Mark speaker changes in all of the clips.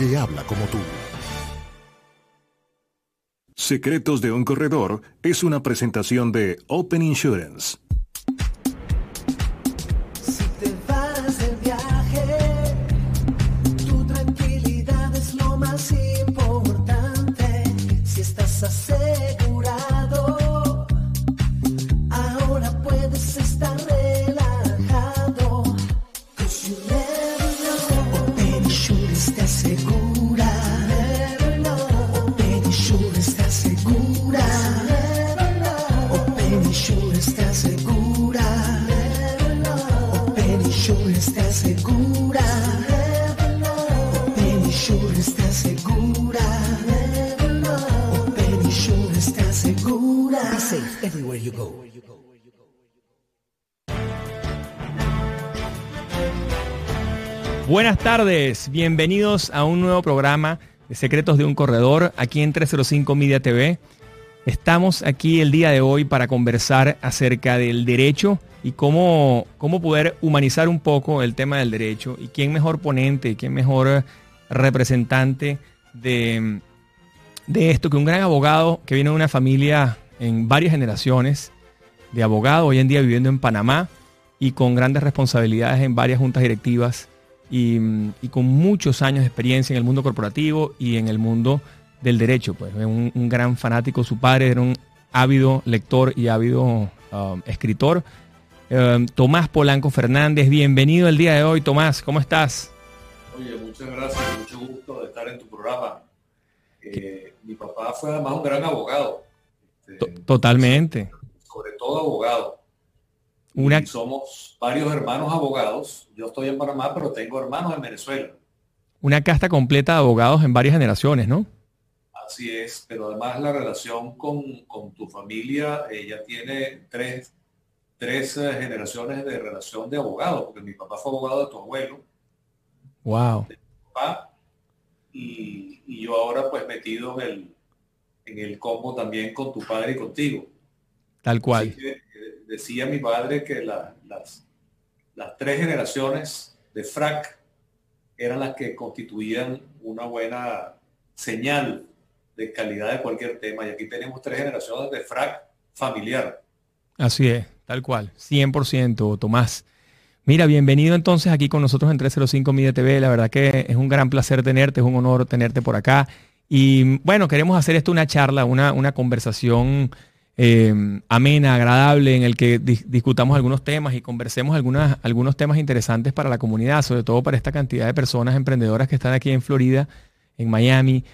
Speaker 1: que habla como tú.
Speaker 2: Secretos de un Corredor es una presentación de Open Insurance.
Speaker 3: Buenas tardes, bienvenidos a un nuevo programa de Secretos de un Corredor aquí en 305 Media TV. Estamos aquí el día de hoy para conversar acerca del derecho y cómo, cómo poder humanizar un poco el tema del derecho y quién mejor ponente, quién mejor representante de, de esto que un gran abogado que viene de una familia en varias generaciones de abogado, hoy en día viviendo en Panamá y con grandes responsabilidades en varias juntas directivas y, con muchos años de experiencia en el mundo corporativo y en el mundo del derecho. Pues un, un gran fanático, su padre era un ávido lector y ávido um, escritor. Um, Tomás Polanco Fernández, bienvenido el día de hoy. Tomás, ¿cómo estás?
Speaker 4: Oye, muchas gracias, mucho gusto de estar en tu programa. Eh, mi papá fue además un gran abogado.
Speaker 3: Este, Totalmente.
Speaker 4: Sobre todo abogado. Una... somos varios hermanos abogados. Yo estoy en Panamá, pero tengo hermanos en Venezuela.
Speaker 3: Una casta completa de abogados en varias generaciones, ¿no?
Speaker 4: Así es, pero además la relación con, tu familia, ella tiene tres, tres eh, generaciones de relación de abogados, porque mi papá fue abogado de tu abuelo.
Speaker 3: Wow.
Speaker 4: y, y, yo ahora pues metido en el, en el combo también con tu padre y contigo.
Speaker 3: Tal cual
Speaker 4: decía mi padre que las, las tres generaciones de frac eran las que constituían una buena señal de calidad de cualquier tema. Y aquí tenemos tres generaciones de frac familiar.
Speaker 3: Así es, tal cual, 100%, Tomás. Mira, bienvenido entonces aquí con nosotros en 305 Media TV. La verdad que es un gran placer tenerte, es un honor tenerte por acá. Y bueno, queremos hacer esto una charla, una, una conversación eh, amena, agradable, en el que discutamos algunos temas y conversemos algunos temas interesantes para la comunidad, sobre todo para esta cantidad de personas emprendedoras que están aquí en Florida, en Miami,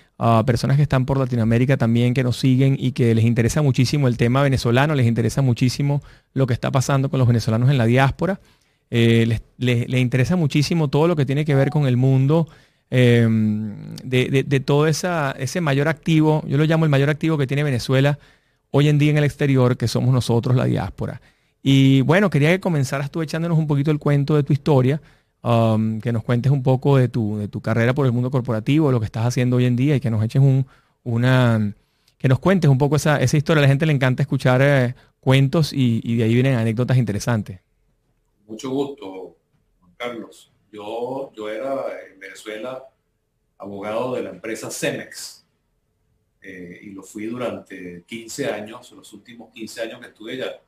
Speaker 3: personas que están por Latinoamérica también, que nos siguen y que les interesa muchísimo el tema venezolano, les interesa muchísimo lo que está pasando con los venezolanos en la diáspora, eh, les, interesa muchísimo todo lo que tiene que ver con el mundo. Eh, de, de, todo ese mayor activo, yo lo llamo el mayor activo que tiene Venezuela, hoy en día en el exterior, que somos nosotros la diáspora. Y bueno, quería que comenzaras tú echándonos un poquito el cuento de tu historia, um, que nos cuentes un poco de tu, de tu carrera por el mundo corporativo, lo que estás haciendo hoy en día y que nos eches un, una, que nos cuentes un poco esa, esa historia. A la gente le encanta escuchar eh, cuentos y, de ahí vienen anécdotas interesantes.
Speaker 4: Mucho gusto, Juan Carlos. Yo, yo era en Venezuela abogado de la empresa Cemex, eh, y lo fui durante 15 años, los últimos 15 años que estuve allá,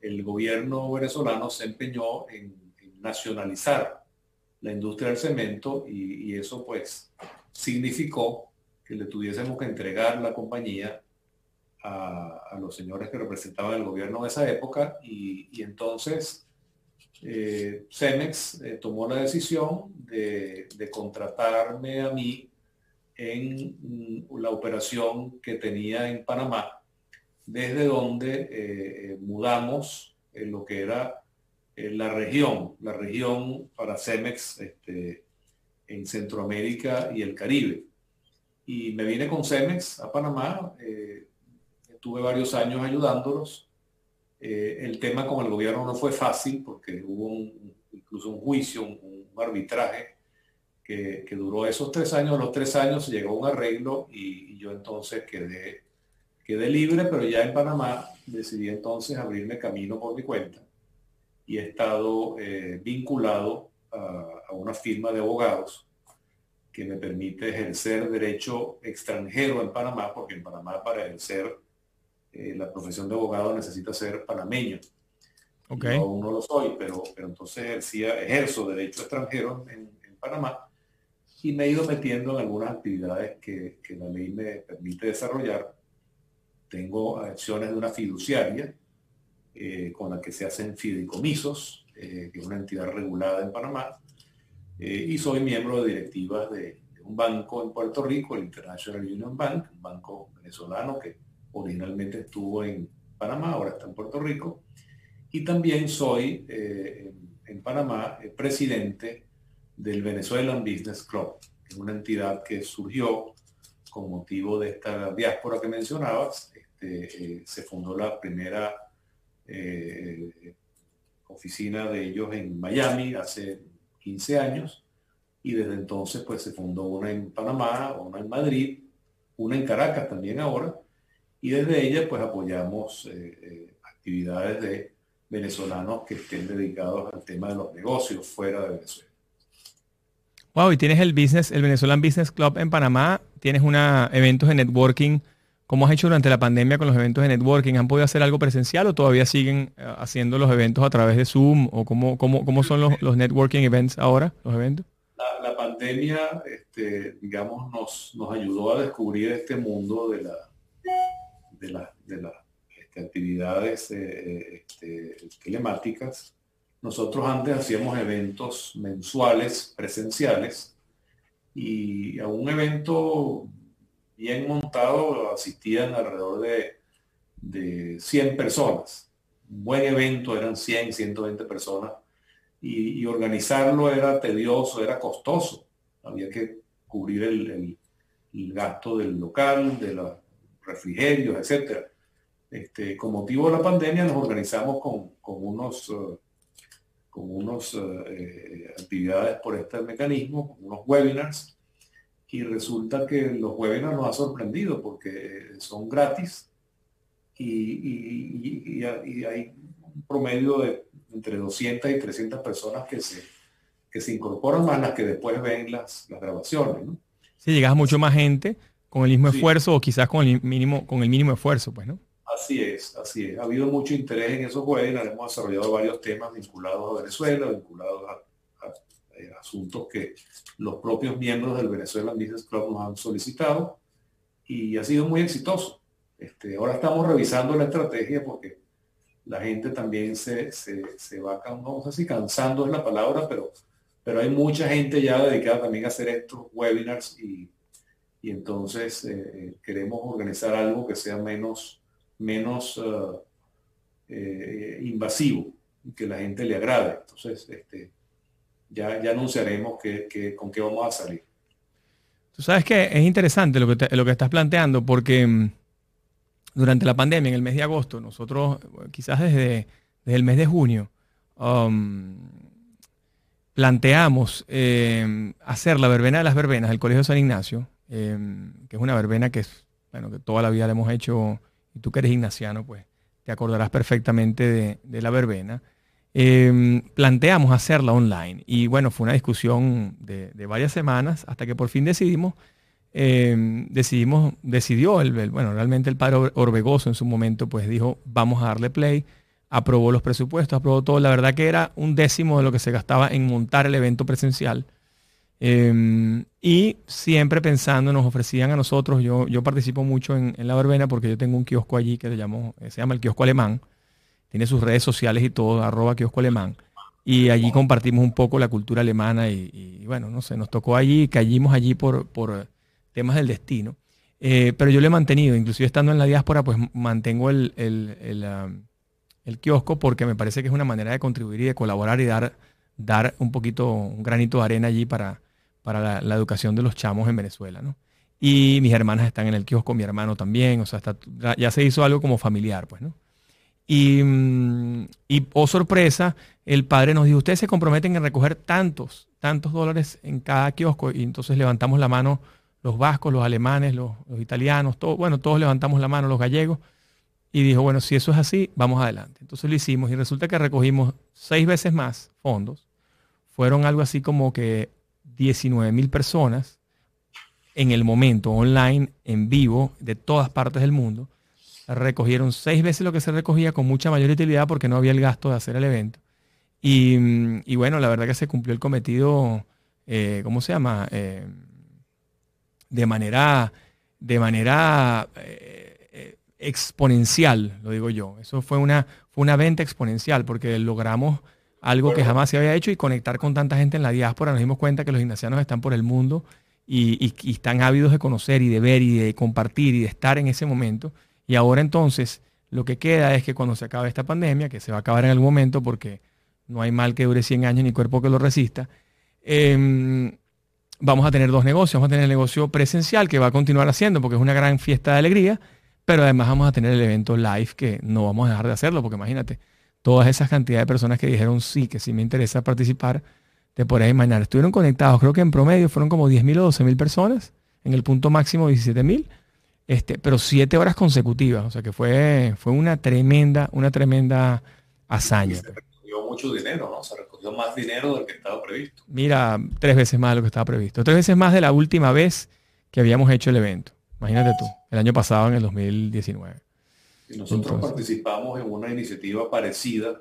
Speaker 4: el gobierno venezolano se empeñó en, nacionalizar la industria del cemento y, eso pues significó que le tuviésemos que entregar la compañía a, los señores que representaban el gobierno de esa época y, entonces eh, Cemex eh, tomó la decisión de, contratarme a mí en mm, la operación que tenía en Panamá, desde donde eh, eh, mudamos en lo que era la región. La región para Cemex este, en Centroamérica y el Caribe. Y me vine con Cemex a Panamá, estuve varios años ayudándolos. Eh, el tema con el gobierno no fue fácil porque hubo incluso un juicio, un, arbitraje que, duró esos tres años. los tres años se llegó a un arreglo y, yo entonces quedé, quedé libre, pero ya en Panamá decidí entonces abrirme camino por mi cuenta y he estado eh, vinculado a, una firma de abogados que me permite ejercer derecho extranjero en Panamá, porque en Panamá para ejercer eh, la profesión de abogado necesita ser panameño. Okay. Yo aún no lo soy, pero, pero entonces ejerzo derecho extranjero en, Panamá y me he ido metiendo en algunas actividades que, que la ley me permite desarrollar. Tengo acciones de una fiduciaria eh, con la que se hacen fideicomisos, eh, que es una entidad regulada en Panamá, eh, y soy miembro de directivas de, un banco en Puerto Rico, el International Union Bank, un banco venezolano que originalmente estuvo en Panamá, ahora está en Puerto Rico, y también soy en, Panamá presidente del Venezuelan Business Club, que es una entidad que surgió con motivo de esta diáspora que mencionabas. Este, se fundó la primera eh, oficina de ellos en Miami hace 15 años. Y desde entonces pues se fundó una en Panamá, una en Madrid, una en Caracas también ahora y desde ella pues apoyamos eh, eh, actividades de venezolanos que estén dedicados al tema de los negocios fuera de Venezuela.
Speaker 3: Wow, y tienes el business, el Venezuelan Business Club en Panamá, tienes una eventos de networking ¿Cómo has hecho durante la pandemia con los eventos de networking? ¿Han podido hacer algo presencial o todavía siguen eh, haciendo los eventos a través de Zoom? ¿O cómo, cómo, cómo son los, networking events ahora, los eventos?
Speaker 4: La, pandemia, este, digamos, nos, nos ayudó a descubrir este mundo de, la, de, la, de las este, actividades eh, este, telemáticas. Nosotros antes hacíamos eventos mensuales, presenciales, y a un evento bien montado, asistían alrededor de, de 100 personas. Un buen evento eran 100, 120 personas. Y, organizarlo era tedioso, era costoso. Había que cubrir el, gasto del local, de los refrigerios, etc. Este, con motivo de la pandemia nos organizamos con, unos, uh, con unos uh, eh, actividades por este mecanismo, unos webinars, y resulta que los webinars nos ha sorprendido porque son gratis y, hay un promedio de entre 200 y 300 personas que se, que se incorporan más las que después ven las, las grabaciones. ¿no?
Speaker 3: Llegas a mucho más gente con el mismo esfuerzo o quizás con el mínimo, con el mínimo esfuerzo, pues, ¿no?
Speaker 4: Así es, así es. Ha habido mucho interés en esos webinars, hemos desarrollado varios temas vinculados a Venezuela, vinculados a eh, asuntos que los propios miembros del Venezuela Business Club nos han solicitado y ha sido muy exitoso. Este, ahora estamos revisando la estrategia porque la gente también se, se, va, no sé si cansando es la palabra, pero, pero hay mucha gente ya dedicada también a hacer estos webinars y, y entonces eh, queremos organizar algo que sea menos, menos eh, invasivo y que la gente le agrade. Entonces, este, ya, ya anunciaremos que, con qué vamos a salir.
Speaker 3: Tú sabes que es interesante lo que, lo que estás planteando porque mm, durante la pandemia, en el mes de agosto, nosotros, quizás desde, desde el mes de junio, um, planteamos em, hacer la verbena de las verbenas del Colegio San Ignacio, em, que es una verbena que, es, bueno, que toda la vida la hemos hecho, y tú que eres ignaciano, pues te acordarás perfectamente de, la verbena. Em, planteamos hacerla online. Y bueno, fue una discusión de, varias semanas hasta que por fin decidimos, em, decidimos, decidió, el, bueno, realmente el padre Orbegoso en su momento pues dijo, vamos a darle play, aprobó los presupuestos, aprobó todo. La verdad que era un décimo de lo que se gastaba en montar el evento presencial. Em, y siempre pensando, nos ofrecían a nosotros, yo, yo participo mucho en, la verbena porque yo tengo un kiosco allí que se, llamó, se llama el kiosco alemán tiene sus redes sociales y todo, arroba kiosco alemán. Y allí compartimos un poco la cultura alemana y, bueno, no sé, nos tocó allí, caímos allí por, por temas del destino. Eh, pero yo lo he mantenido, inclusive estando en la diáspora, pues mantengo el, el, kiosco porque me parece que es una manera de contribuir y de colaborar y dar, dar un poquito, un granito de arena allí para, para la, educación de los chamos en Venezuela, ¿no? Y mis hermanas están en el kiosco, mi hermano también, o sea, ya se hizo algo como familiar, pues, ¿no? Y, mm, y, oh sorpresa, el padre nos dijo, ustedes se comprometen en recoger tantos, tantos dólares en cada kiosco. Y entonces levantamos la mano los vascos, los alemanes, los, italianos, todo, bueno, todos levantamos la mano, los gallegos. Y dijo, bueno, si eso es así, vamos adelante. Entonces lo hicimos y resulta que recogimos seis veces más fondos. Fueron algo así como que 19 mil personas en el momento, online, en vivo, de todas partes del mundo recogieron seis veces lo que se recogía con mucha mayor utilidad porque no había el gasto de hacer el evento. Y, bueno, la verdad que se cumplió el cometido, eh, ¿cómo se llama? Eh, de manera, de manera eh, exponencial, lo digo yo. Eso fue una, fue una venta exponencial porque logramos algo que jamás se había hecho y conectar con tanta gente en la diáspora. Nos dimos cuenta que los ignacianos están por el mundo y están ávidos de conocer y de ver y de compartir y de estar en ese momento. Y ahora entonces lo que queda es que cuando se acabe esta pandemia, que se va a acabar en algún momento porque no hay mal que dure 100 años ni cuerpo que lo resista, em, vamos a tener dos negocios. Vamos a tener el negocio presencial que va a continuar haciendo porque es una gran fiesta de alegría, pero además vamos a tener el evento live que no vamos a dejar de hacerlo porque imagínate, todas esas cantidades de personas que dijeron sí, que sí me interesa participar, te podrás imaginar, estuvieron conectados, creo que en promedio fueron como 10.000 o 12.000 personas, en el punto máximo 17.000 este, pero siete horas consecutivas, o sea que fue, fue una tremenda, una tremenda hazaña.
Speaker 4: se recogió mucho dinero, ¿no? Se recogió más dinero del que estaba previsto.
Speaker 3: Mira, tres veces más de lo que estaba previsto. Tres veces más de la última vez que habíamos hecho el evento. Imagínate tú, el año pasado en el 2019.
Speaker 4: Nosotros participamos en una iniciativa parecida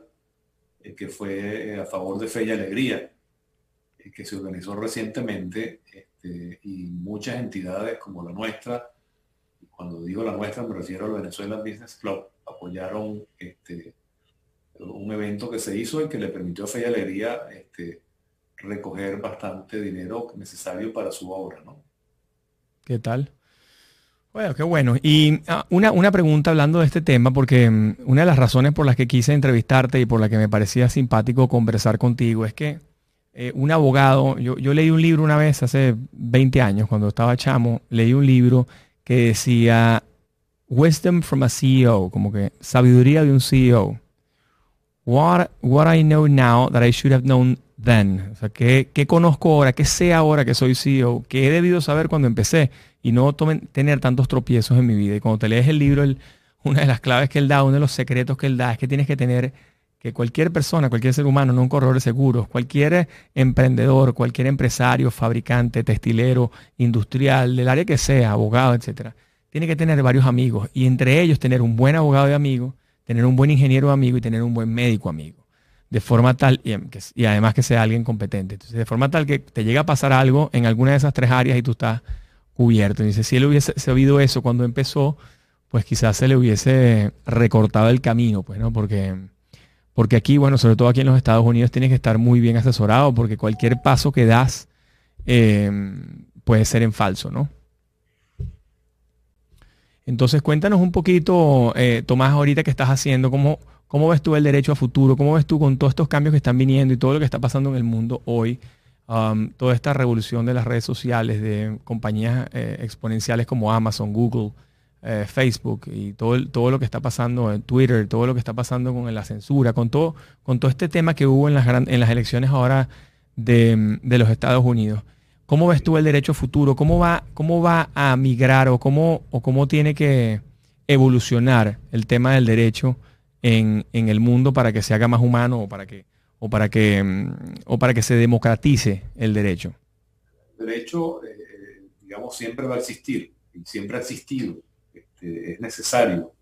Speaker 4: eh, que fue eh, a favor de Fe y Alegría, eh, que se organizó recientemente este, y muchas entidades como la nuestra cuando digo la nuestra me refiero al Venezuela Business Club, apoyaron este, un evento que se hizo y que le permitió a Fe y Alegría este, recoger bastante dinero necesario para su obra. ¿no?
Speaker 3: ¿Qué tal? Bueno, qué bueno. Y ah, una, una, pregunta hablando de este tema, porque mm, una de las razones por las que quise entrevistarte y por la que me parecía simpático conversar contigo es que eh, un abogado, yo, yo leí un libro una vez hace 20 años, cuando estaba chamo, leí un libro que decía Wisdom from a CEO, como que sabiduría de un CEO. What, what I know now that I should have known then. O sea, ¿qué, conozco ahora? ¿Qué sé ahora que soy CEO? ¿Qué he debido saber cuando empecé? Y no tener tantos tropiezos en mi vida. Y cuando te lees el libro, una de las claves que él da, uno de los secretos que él da, es que tienes que tener que cualquier persona, cualquier ser humano, no un corredor de seguros, cualquier emprendedor, cualquier empresario, fabricante, textilero, industrial, del área que sea, abogado, etcétera, tiene que tener varios amigos y entre ellos tener un buen abogado de amigo, tener un buen ingeniero amigo y tener un buen médico amigo. De forma tal, y, además que sea alguien competente. De forma tal que te llega a pasar algo en alguna de esas tres áreas y tú estás cubierto. Y dice, si él hubiese sabido eso cuando empezó, pues quizás se le hubiese recortado el camino, pues, ¿no? Porque porque aquí, bueno, sobre todo aquí en los Estados Unidos, tienes que estar muy bien asesorado porque cualquier paso que das eh, puede ser en falso, ¿no? Entonces cuéntanos un poquito, eh, Tomás, ahorita que estás haciendo, ¿cómo, ¿cómo ves tú el derecho a futuro? ¿Cómo ves tú con todos estos cambios que están viniendo y todo lo que está pasando en el mundo hoy? Um, toda esta revolución de las redes sociales, de compañías eh, exponenciales como Amazon, Google, eh, Facebook y todo, todo lo que está pasando en Twitter, todo lo que está pasando con la censura, con todo, con todo este tema que hubo en las, en las elecciones ahora de, los Estados Unidos. ¿Cómo ves tú el derecho futuro? ¿Cómo va, cómo va a migrar o cómo, o cómo tiene que evolucionar el tema del derecho en, el mundo para que se haga más humano o para que, o para que, mm, o para que se democratice el derecho?
Speaker 4: El derecho, eh, digamos, siempre va a existir y siempre ha existido este, es necesario.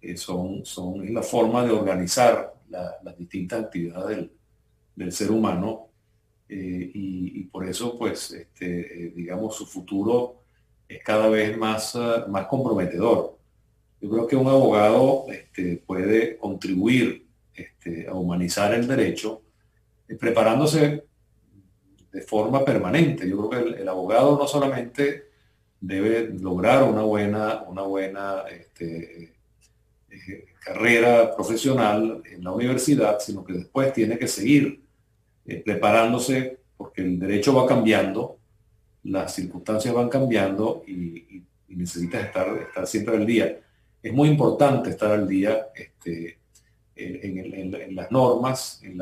Speaker 4: Eh, son, son, es la forma de organizar las distintas actividades del, ser humano eh, y, por eso, pues, este, digamos, su futuro es cada vez más, más comprometedor. Yo creo que un abogado este, puede contribuir este, a humanizar el derecho preparándose de forma permanente. Yo creo que el abogado no solamente debe lograr una buena, una buena este, eh, carrera profesional en la universidad, sino que después tiene que seguir eh, preparándose porque el derecho va cambiando las circunstancias van cambiando y, necesitas estar, estar siempre al día. Es muy importante estar al día este, en, las normas, en,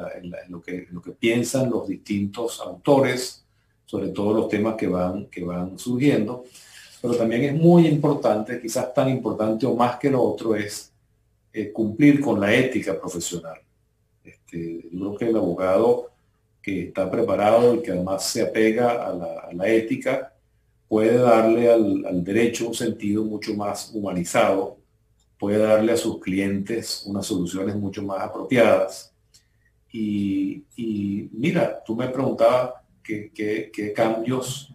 Speaker 4: lo que, lo que piensan los distintos autores, sobre todos los temas que van, que van surgiendo. Pero también es muy importante, quizás tan importante o más que lo otro, es eh, cumplir con la ética profesional. Este, yo creo que el abogado que está preparado y que además se apega a la, ética puede darle al, derecho un sentido mucho más humanizado, puede darle a sus clientes unas soluciones mucho más apropiadas. Y, mira, tú me preguntabas qué, cambios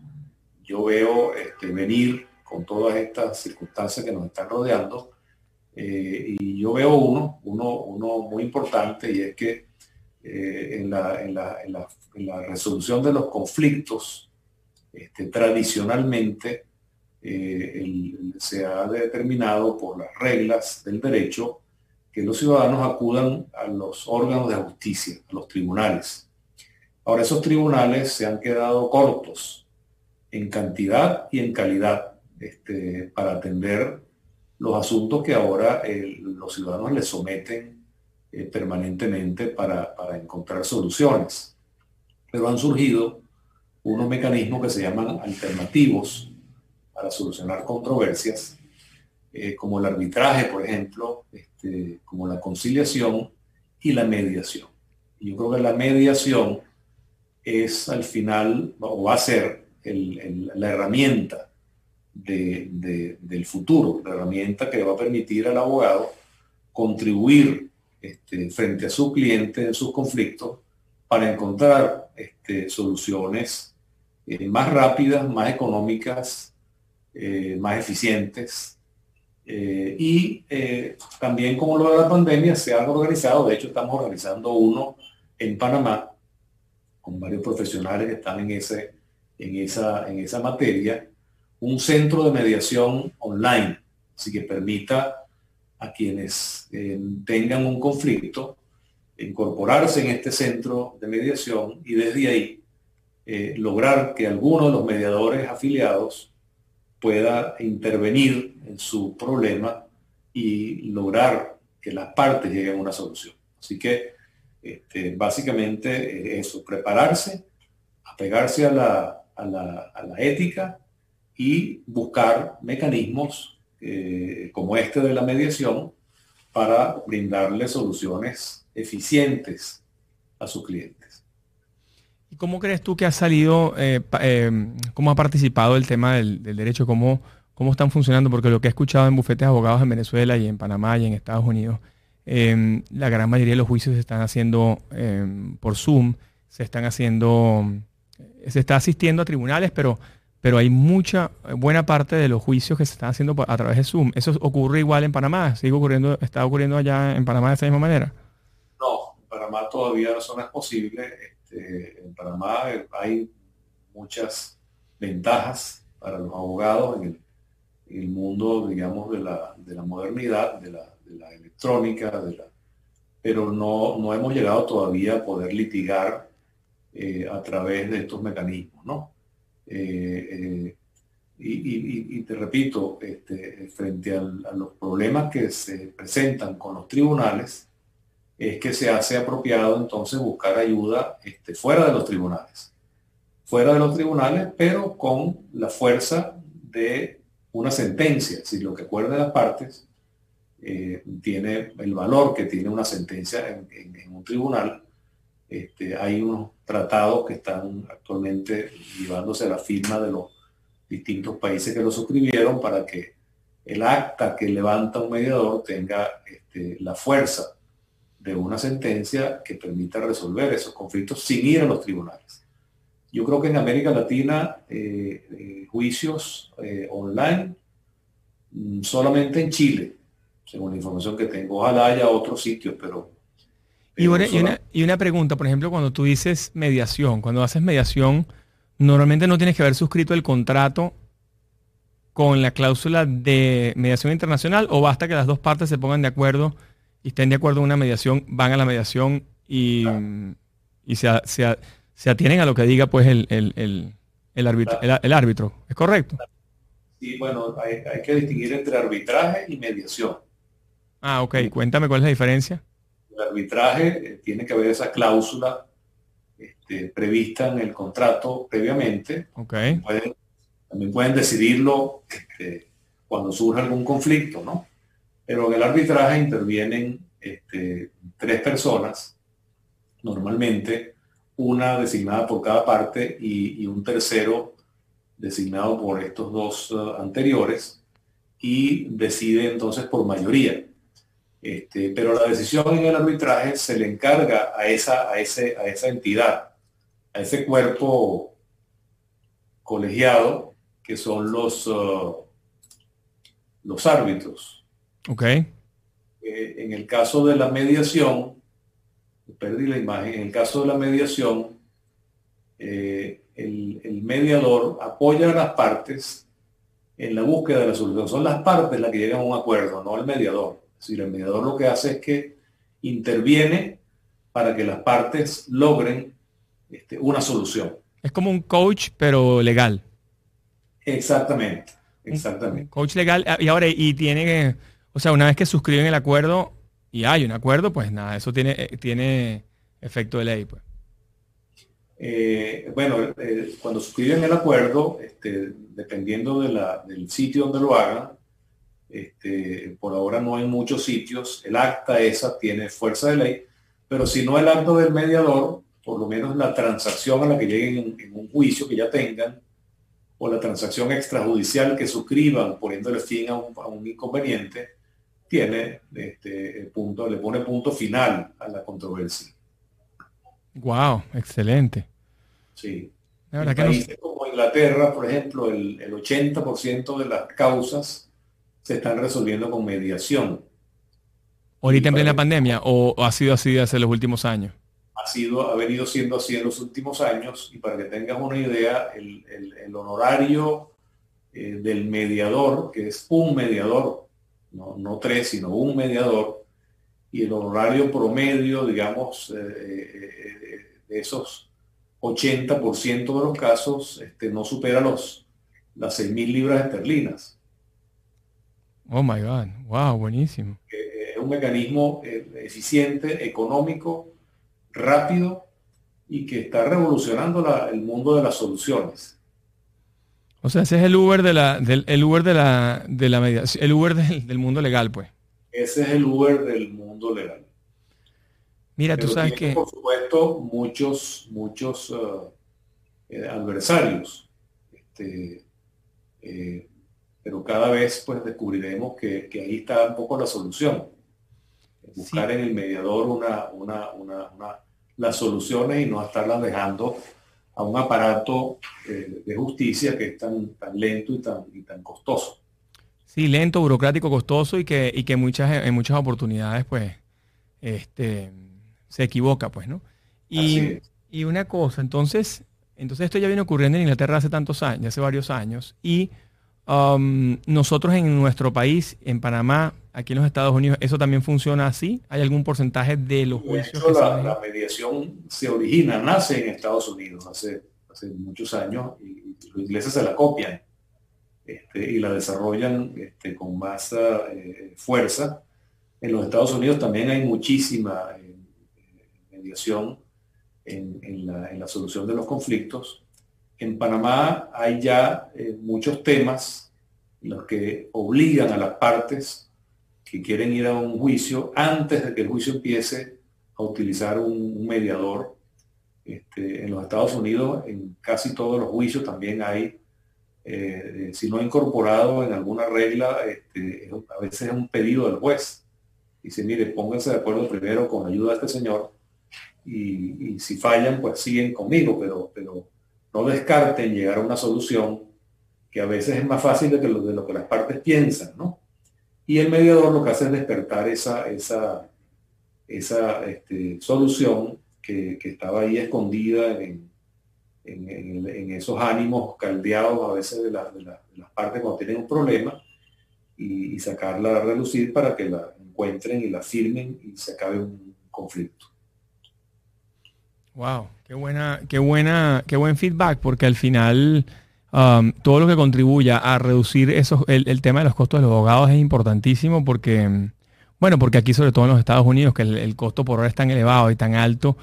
Speaker 4: yo veo este, venir con todas estas circunstancias que nos están rodeando. Eh, y yo veo uno, uno, uno muy importante, y es que eh, en, la, en, la, en, la, resolución de los conflictos, este, tradicionalmente eh, se ha determinado por las reglas del derecho que los ciudadanos acudan a los órganos de justicia, a los tribunales. Ahora, esos tribunales se han quedado cortos en cantidad y en calidad este, para atender los asuntos que ahora los ciudadanos les someten eh, permanentemente para, encontrar soluciones. Pero han surgido unos mecanismos que se llaman alternativos para solucionar controversias, eh, como el arbitraje, por ejemplo, este, como la conciliación y la mediación. Yo creo que la mediación es al final, o va a ser la herramienta del futuro, la herramienta que va a permitir al abogado contribuir este, frente a su cliente en sus conflictos para encontrar este, soluciones eh, más rápidas, más económicas, eh, más eficientes. Eh, y también como lo de la pandemia se han organizado, de hecho estamos organizando uno en Panamá con varios profesionales que están en, ese, en, esa, en esa materia, un centro de mediación online, así que permita a quienes eh, tengan un conflicto, incorporarse en este centro de mediación y desde ahí eh, lograr que alguno de los mediadores afiliados pueda intervenir en su problema y lograr que las partes lleguen a una solución. Así que este, básicamente eso, prepararse, apegarse a la, a la, a la ética y buscar mecanismos eh, como este de la mediación para brindarle soluciones eficientes a sus clientes.
Speaker 3: ¿Y cómo crees tú que ha salido, eh, eh, cómo ha participado el tema del, derecho, cómo, cómo están funcionando? Porque lo que he escuchado en bufetes abogados en Venezuela y en Panamá y en Estados Unidos, la gran mayoría de los juicios se están haciendo por Zoom, se están haciendo, se está asistiendo a tribunales, pero pero hay mucha, buena parte de los juicios que se están haciendo a través de Zoom. ¿Eso ocurre igual en Panamá? ¿Sigue ocurriendo, está ocurriendo allá en Panamá de esa misma manera?
Speaker 4: No, en Panamá todavía eso no es posible. Este, en Panamá hay muchas ventajas para los abogados en el, mundo, digamos, de la, modernidad, de la, electrónica, de la, pero no, no hemos llegado todavía a poder litigar eh, a través de estos mecanismos, ¿no? Eh, eh, y, te repito, este, frente a los problemas que se presentan con los tribunales, es que se hace apropiado entonces buscar ayuda este, fuera de los tribunales. Fuera de los tribunales, pero con la fuerza de una sentencia. Si lo que acuerda las partes eh, tiene el valor que tiene una sentencia en un tribunal, este, hay unos tratados que están actualmente llevándose a la firma de los distintos países que lo suscribieron para que el acta que levanta un mediador tenga este, la fuerza de una sentencia que permita resolver esos conflictos sin ir a los tribunales. Yo creo que en América Latina eh, eh, juicios eh, online mm, solamente en Chile, según la información que tengo. Ojalá haya otros sitios, pero
Speaker 3: y una, pregunta, por ejemplo, cuando tú dices mediación, cuando haces mediación, normalmente no tienes que haber suscrito el contrato con la cláusula de mediación internacional o basta que las dos partes se pongan de acuerdo y estén de acuerdo en una mediación, van a la mediación y, se, atienen a lo que diga pues el, el, árbitro, el, árbitro, ¿es correcto?
Speaker 4: Sí, bueno, hay, que distinguir entre arbitraje y mediación.
Speaker 3: Ah, ok, cuéntame cuál es la diferencia.
Speaker 4: El arbitraje eh, tiene que haber esa cláusula este, prevista en el contrato previamente.
Speaker 3: Okay.
Speaker 4: también pueden decidirlo este, cuando surja algún conflicto, ¿no? Pero en el arbitraje intervienen este, tres personas, normalmente una designada por cada parte y, un tercero designado por estos dos uh, anteriores y decide entonces por mayoría. Este, pero la decisión en el arbitraje se le encarga a esa, a, ese, a esa entidad, a ese cuerpo colegiado que son los, uh, los árbitros.
Speaker 3: Ok.
Speaker 4: Eh, en el caso de la mediación, perdí la imagen, en el caso de la mediación, eh, el, el, mediador apoya a las partes en la búsqueda de la solución. Son las partes las que llegan a un acuerdo, no el mediador. Es decir, el mediador lo que hace es que interviene para que las partes logren este, una solución.
Speaker 3: Es como un coach, pero legal.
Speaker 4: Exactamente, exactamente.
Speaker 3: coach legal. Ah, y ahora, y tiene, o sea, una vez que suscriben el acuerdo y hay un acuerdo, pues nada, eso tiene, eh, tiene efecto de ley, pues.
Speaker 4: Eh, bueno, eh, cuando suscriben el acuerdo, este, dependiendo del sitio donde lo hagan, este, por ahora no hay muchos sitios, el acta esa tiene fuerza de ley, pero si no el acto del mediador, por lo menos la transacción a la que lleguen en un juicio que ya tengan, o la transacción extrajudicial que suscriban poniéndole fin a un, inconveniente, tiene este punto, le pone punto final a la controversia.
Speaker 3: Wow, excelente.
Speaker 4: Sí. en países como Inglaterra, por ejemplo, el, el 80% de las causas se están resolviendo con mediación.
Speaker 3: ¿Ahorita en plena pandemia o ha sido así hace los últimos años?
Speaker 4: ha sido, ha venido siendo así en los últimos años y para que tengas una idea, el, honorario eh, del mediador, que es un mediador, no, tres, sino un mediador, y el honorario promedio, digamos, eh, eh, de esos 80% de los casos, este, no supera los, las 6.000 libras esterlinas.
Speaker 3: Oh my God, wow, buenísimo.
Speaker 4: Es un mecanismo eficiente, económico, rápido y que está revolucionando el mundo de las soluciones.
Speaker 3: O sea, ese es el Uber de la, del, el Uber de la, de la mediación, el Uber del, mundo legal, pues.
Speaker 4: Ese es el Uber del mundo legal.
Speaker 3: Mira, tú sabes que...
Speaker 4: Por supuesto, muchos, muchos uh, eh, adversarios. Este, eh, pero cada vez pues descubriremos que, ahí está un poco la solución. Buscar en el mediador una, una, una, una las soluciones y no estarlas dejando a un aparato eh, de justicia que es tan, tan lento y tan, y tan costoso.
Speaker 3: Sí, lento, burocrático, costoso y que, y que muchas, en muchas oportunidades pues este, se equivoca, pues, ¿no? Y, y, una cosa, entonces, entonces esto ya viene ocurriendo en Inglaterra hace tantos años, hace varios años, y um, nosotros en nuestro país, en Panamá, aquí en los Estados Unidos, ¿eso también funciona así? ¿Hay algún porcentaje de los juicios?
Speaker 4: la, mediación se origina, nace en Estados Unidos hace, hace muchos años y, los ingleses se la copian este, y la desarrollan este, con más eh, fuerza. En los Estados Unidos también hay muchísima eh, mediación en, la, solución de los conflictos. En Panamá hay ya eh, muchos temas los que obligan a las partes que quieren ir a un juicio, antes de que el juicio empiece, a utilizar un, mediador. Este, en los Estados Unidos, en casi todos los juicios también hay, eh, si no incorporado en alguna regla, este, a veces es un pedido del juez. Dice, mire, pónganse de acuerdo primero con ayuda de este señor y, si fallan, pues siguen conmigo, pero no descarten llegar a una solución que a veces es más fácil de, que lo, de lo que las partes piensan, ¿no? Y el mediador lo que hace es despertar esa, esa, esa este, solución que, estaba ahí escondida en, en, esos ánimos caldeados a veces de, las partes cuando tienen un problema y, sacarla a relucir para que la encuentren y la firmen y se acabe un conflicto.
Speaker 3: Wow, qué buena, qué buena, qué buen feedback, porque al final um, todo lo que contribuya a reducir eso, el, tema de los costos de los abogados es importantísimo porque, bueno, porque aquí sobre todo en los Estados Unidos, que el, costo por hora es tan elevado y tan alto,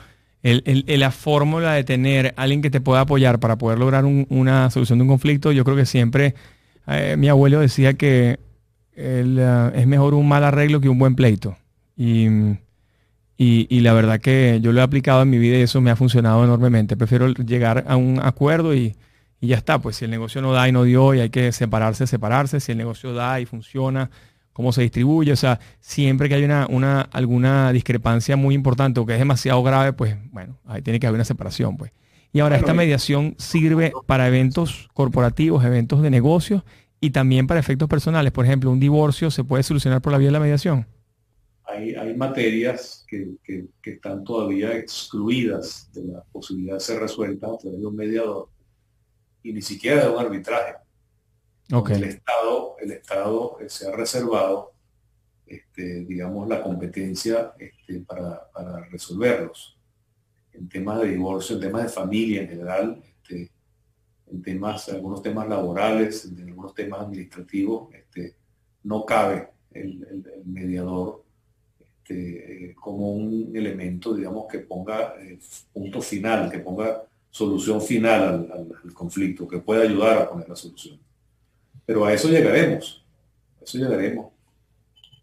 Speaker 3: el, la fórmula de tener alguien que te pueda apoyar para poder lograr una solución de un conflicto, yo creo que siempre, eh, mi abuelo decía que uh, es mejor un mal arreglo que un buen pleito. Y y, la verdad que yo lo he aplicado en mi vida y eso me ha funcionado enormemente. Prefiero llegar a un acuerdo y, ya está. Pues si el negocio no da y no dio y hay que separarse, separarse. Si el negocio da y funciona, cómo se distribuye. O sea, siempre que hay una, una, alguna discrepancia muy importante o que es demasiado grave, pues bueno, ahí tiene que haber una separación. pues. Y ahora esta mediación sirve para eventos corporativos, eventos de negocios y también para efectos personales. Por ejemplo, un divorcio se puede solucionar por la vía de la mediación
Speaker 4: hay, materias que, están todavía excluidas de la posibilidad de ser resueltas a través de un mediador y ni siquiera de un arbitraje. El Estado, el Estado eh, se ha reservado, este, digamos, la competencia este, para, resolverlos. En temas de divorcio, en temas de familia en general, este, en temas, algunos temas laborales, en algunos temas administrativos, no cabe el mediador este, como un elemento, digamos, que ponga eh, punto final, que ponga solución final al, conflicto, que pueda ayudar a poner la solución. Pero a eso llegaremos, a eso llegaremos.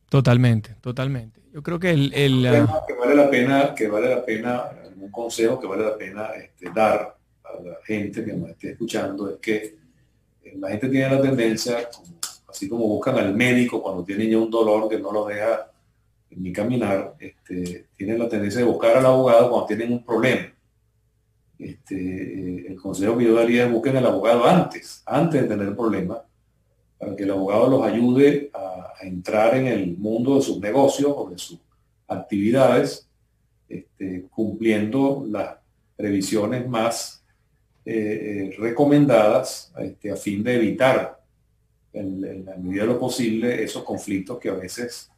Speaker 3: Totalmente, totalmente. Yo creo que el, el
Speaker 4: que vale la pena, que vale la pena, un consejo que vale la pena este, dar a la gente que nos esté escuchando es que eh, la gente tiene la tendencia, así como buscan al médico cuando tienen ya un dolor que no lo deja en mi caminar, este, tienen la tendencia de buscar al abogado cuando tienen un problema. Este, el consejo que yo daría es busquen al abogado antes, antes de tener el problema, para que el abogado los ayude a, entrar en el mundo de sus negocios o de sus actividades, este, cumpliendo las previsiones más eh, eh, recomendadas este, a fin de evitar en la medida de lo posible esos conflictos que a veces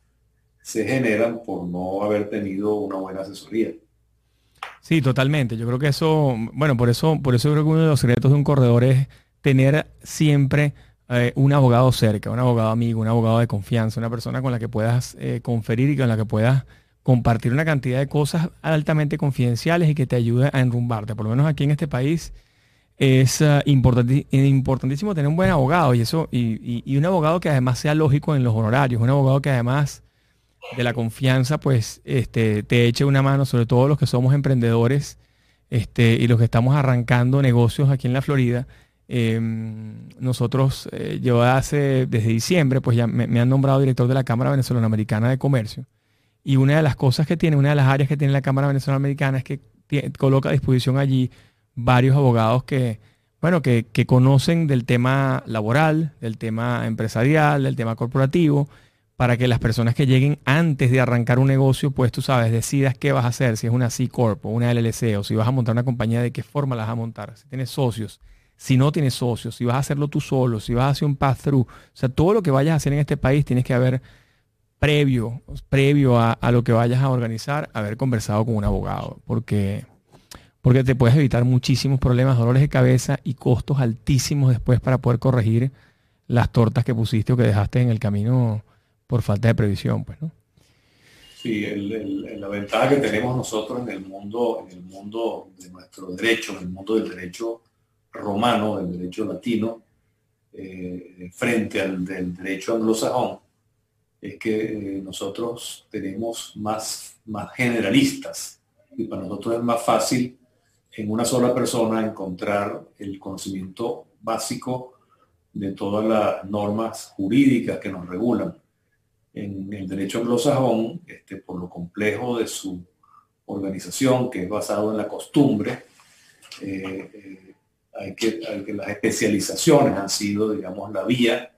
Speaker 4: se generan por no haber tenido una buena asesoría.
Speaker 3: Sí, totalmente. Yo creo que eso, bueno, por eso, por eso creo que uno de los secretos de un corredor es tener siempre eh, un abogado cerca, un abogado amigo, un abogado de confianza, una persona con la que puedas eh, conferir y con la que puedas compartir una cantidad de cosas altamente confidenciales y que te ayude a enrumbarte. Por lo menos aquí en este país es uh, importantísimo tener un buen abogado y eso y, y, un abogado que además sea lógico en los honorarios, un abogado que además de la confianza, pues este, te eche una mano, sobre todo los que somos emprendedores este, y los que estamos arrancando negocios aquí en la Florida. Em, nosotros, eh, yo hace, desde diciembre, pues ya me, han nombrado director de la Cámara Venezolana Americana de Comercio. Y una de las cosas que tiene, una de las áreas que tiene la Cámara Venezolana Americana es que coloca a disposición allí varios abogados que, bueno, que, que conocen del tema laboral, del tema empresarial, del tema corporativo, para que las personas que lleguen antes de arrancar un negocio, pues tú sabes, decidas qué vas a hacer, si es una C Corp o una LLC, o si vas a montar una compañía, de qué forma la vas a montar, si tienes socios, si no tienes socios, si vas a hacerlo tú solo, si vas a hacer un pass-through. O sea, todo lo que vayas a hacer en este país tienes que haber previo, previo a, lo que vayas a organizar, haber conversado con un abogado, porque, porque te puedes evitar muchísimos problemas, dolores de cabeza y costos altísimos después para poder corregir las tortas que pusiste o que dejaste en el camino por falta de previsión, pues, ¿no?
Speaker 4: Sí, la ventaja que tenemos nosotros en el mundo, en el mundo de nuestro derecho, en el mundo del derecho romano, del derecho latino, eh, frente al del derecho anglosajón, es que eh, nosotros tenemos más, más generalistas y para nosotros es más fácil en una sola persona encontrar el conocimiento básico de todas las normas jurídicas que nos regulan en el derecho anglosajón, este, por lo complejo de su organización, que es basado en la costumbre, eh, eh, hay, que, las especializaciones han sido, digamos, la vía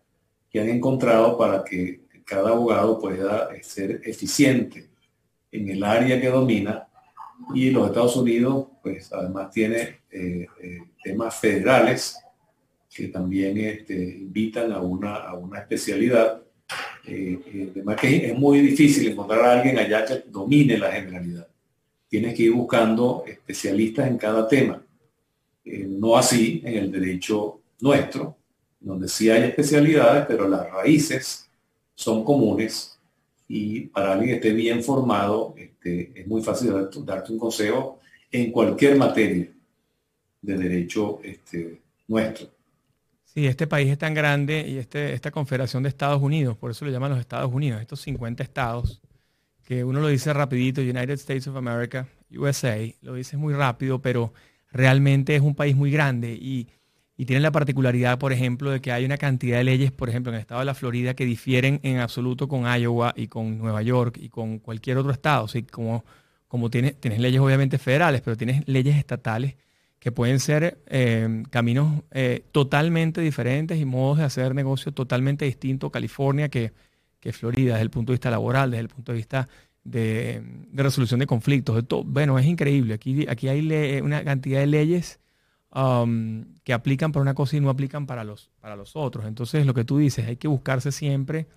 Speaker 4: que han encontrado para que cada abogado pueda eh, ser eficiente en el área que domina. Y los Estados Unidos, pues además tiene temas federales que también este, invitan a una, a una especialidad eh, eh, que es muy difícil encontrar a alguien allá que domine la generalidad. tienes que ir buscando especialistas en cada tema. Eh, no así en el derecho nuestro, donde sí hay especialidades, pero las raíces son comunes y para alguien que esté bien formado este, es muy fácil darte, un consejo en cualquier materia de derecho este, nuestro.
Speaker 3: Sí, este país es tan grande y este, esta confederación de Estados Unidos, por eso lo llaman los Estados Unidos, estos 50 estados, que uno lo dice rapidito, United States of America, USA, lo dice muy rápido, pero realmente es un país muy grande y, tiene la particularidad, por ejemplo, de que hay una cantidad de leyes, por ejemplo, en el estado de la Florida que difieren en absoluto con Iowa y con Nueva York y con cualquier otro estado. ¿sí? Como, como tienes, tienes leyes obviamente federales, pero tienes leyes estatales que pueden ser eh, caminos eh, totalmente diferentes y modos de hacer negocio totalmente distintos. California que, que Florida desde el punto de vista laboral, desde el punto de vista de, resolución de conflictos. Bueno, es increíble. Aquí, aquí hay una cantidad de leyes um, que aplican para una cosa y no aplican para los, para los otros. Entonces, lo que tú dices, hay que buscarse siempre,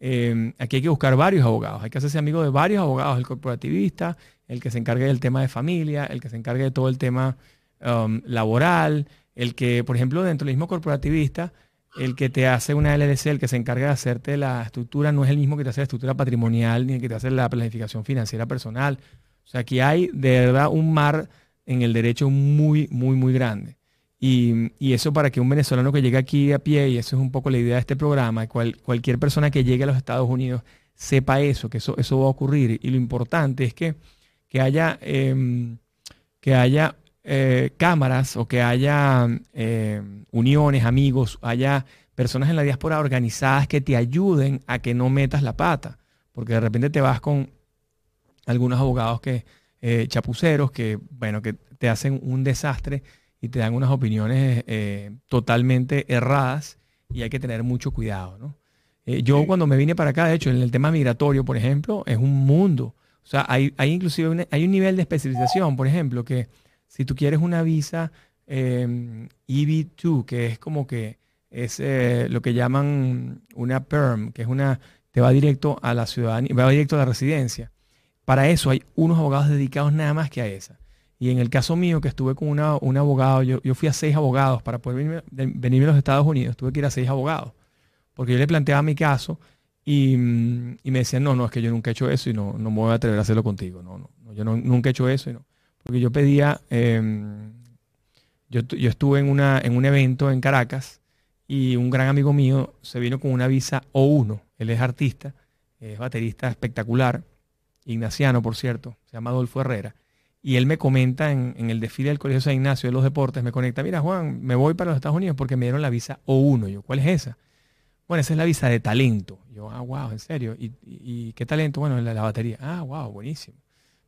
Speaker 3: eh, aquí hay que buscar varios abogados, hay que hacerse amigo de varios abogados, el corporativista, el que se encargue del tema de familia, el que se encargue de todo el tema um, laboral, el que, por ejemplo, dentro del mismo corporativista, el que te hace una LLC, el que se encarga de hacerte la estructura, no es el mismo que te hace la estructura patrimonial ni el que te hace la planificación financiera personal. O sea, aquí hay de verdad un mar en el derecho muy, muy, muy grande. Y, eso para que un venezolano que llegue aquí a pie, y eso es un poco la idea de este programa, cual, cualquier persona que llegue a los Estados Unidos sepa eso, que eso, eso va a ocurrir. Y lo importante es que, que haya, em, que haya eh, cámaras o que haya eh, uniones, amigos, haya personas en la diáspora organizadas que te ayuden a que no metas la pata. Porque de repente te vas con algunos abogados que, eh, chapuceros que, bueno, que te hacen un desastre y te dan unas opiniones totalmente erradas y hay que tener mucho cuidado. yo cuando me vine para acá, de hecho, en el tema migratorio, por ejemplo, es un mundo. O sea, hay, hay inclusive hay un nivel de especialización, por ejemplo, que si tú quieres una visa EB2, em, que es como que es eh, lo que llaman una PERM, que es una, te va directo a la ciudadanía, va directo a la residencia. Para eso hay unos abogados dedicados nada más que a esa. Y en el caso mío, que estuve con una, un abogado, yo, fui a seis abogados para poder venirme, a los Estados Unidos, tuve que ir a seis abogados. Porque yo le planteaba mi caso y, mm, y, me decían, no, no, es que yo nunca he hecho eso y no, no me voy a atrever a hacerlo contigo. No, no, yo nunca he hecho eso y no. Porque yo pedía, em, yo, estuve en, una, en un evento en Caracas y un gran amigo mío se vino con una visa O1. Él es artista, es baterista espectacular, ignaciano, por cierto, se llama Adolfo Herrera. Y él me comenta en, el desfile del Colegio San Ignacio de los Deportes, me conecta, mira Juan, me voy para los Estados Unidos porque me dieron la visa O1. Yo, ¿cuál es esa? Bueno, esa es la visa de talento. Yo, ah, wow, en serio. ¿Y, qué talento? Bueno, la, la batería. Ah, wow, buenísimo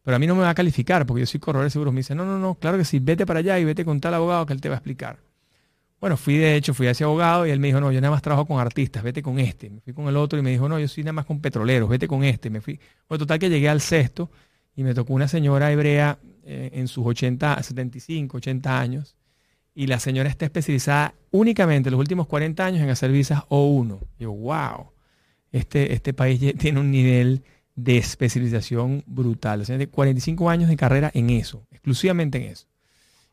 Speaker 3: pero a mí no me va a calificar porque yo soy corredor de seguros. Me dice, no, no, no, claro que sí, vete para allá y vete con tal abogado que él te va a explicar. Bueno, fui de hecho, fui a ese abogado y él me dijo, no, yo nada más trabajo con artistas, vete con este. Me fui con el otro y me dijo, no, yo soy nada más con petroleros, vete con este. Me fui. Bueno, total que llegué al sexto y me tocó una señora hebrea eh, en sus 80, 75, 80 años. Y la señora está especializada únicamente en los últimos 40 años en hacer visas O1. Y yo, wow, este, este país tiene un nivel de especialización brutal. O sea, de 45 años de carrera en eso, exclusivamente en eso.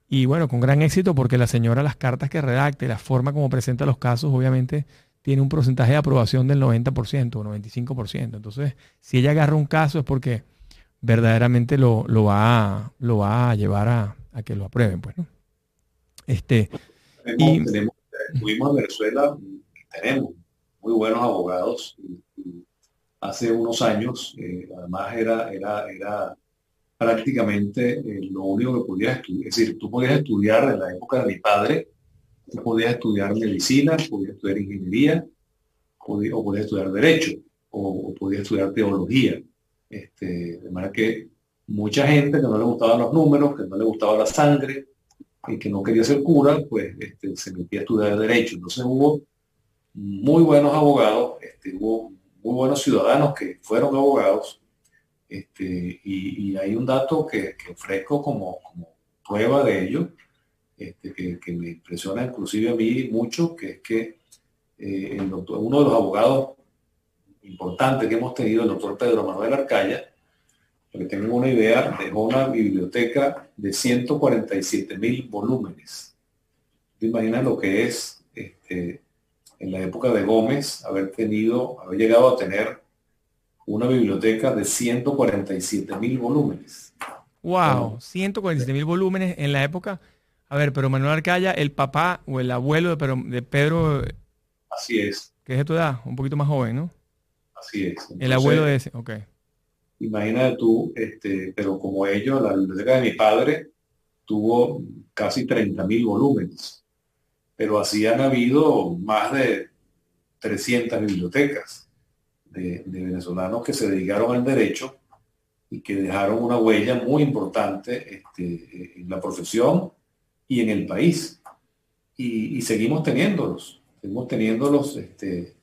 Speaker 3: Y bueno, con gran éxito porque la señora las cartas que redacte, la forma como presenta los casos, obviamente tiene un porcentaje de aprobación del 90% o 95%. Entonces, si ella agarra un caso es porque verdaderamente lo, lo, va, a, lo va a llevar a, que lo aprueben. Pues, este,
Speaker 4: y, tenemos, en Venezuela, tenemos muy buenos abogados hace unos años, eh, además era, era, era prácticamente eh, lo único que podías estudiar. Es decir, tú podías estudiar en la época de mi padre, tú podías estudiar medicina, podías estudiar ingeniería, o podías estudiar derecho, o, podías estudiar teología. Este, de manera que mucha gente que no le gustaban los números, que no le gustaba la sangre, y que no quería ser cura, pues este, se metía a estudiar derecho. Entonces hubo muy buenos abogados, este, hubo muy buenos ciudadanos que fueron abogados. Este, y, hay un dato que, ofrezco como, prueba de ello, este, que, me impresiona inclusive a mí mucho, que es que eh, uno de los abogados importantes que hemos tenido, el doctor Pedro Manuel Arcaya, para que tengan una idea, dejó una biblioteca de 147 mil volúmenes. ¿Te imaginas lo que es este, en la época de Gómez haber tenido, haber llegado a tener una biblioteca de 147 mil volúmenes?
Speaker 3: Wow, 147 mil volúmenes en la época. A ver, pero Manuel Arcaya, el papá o el abuelo de, de Pedro.
Speaker 4: Así es.
Speaker 3: Que es de tu edad, un poquito más joven, ¿no?
Speaker 4: Así es.
Speaker 3: el abuelo de ese, ok.
Speaker 4: Imagínate tú, este, pero como ellos, la biblioteca de mi padre tuvo casi 30 mil volúmenes, pero así han habido más de 300 bibliotecas de, venezolanos que se dedicaron al derecho y que dejaron una huella muy importante este, en la profesión y en el país. Y, seguimos teniéndolos, seguimos teniéndolos este,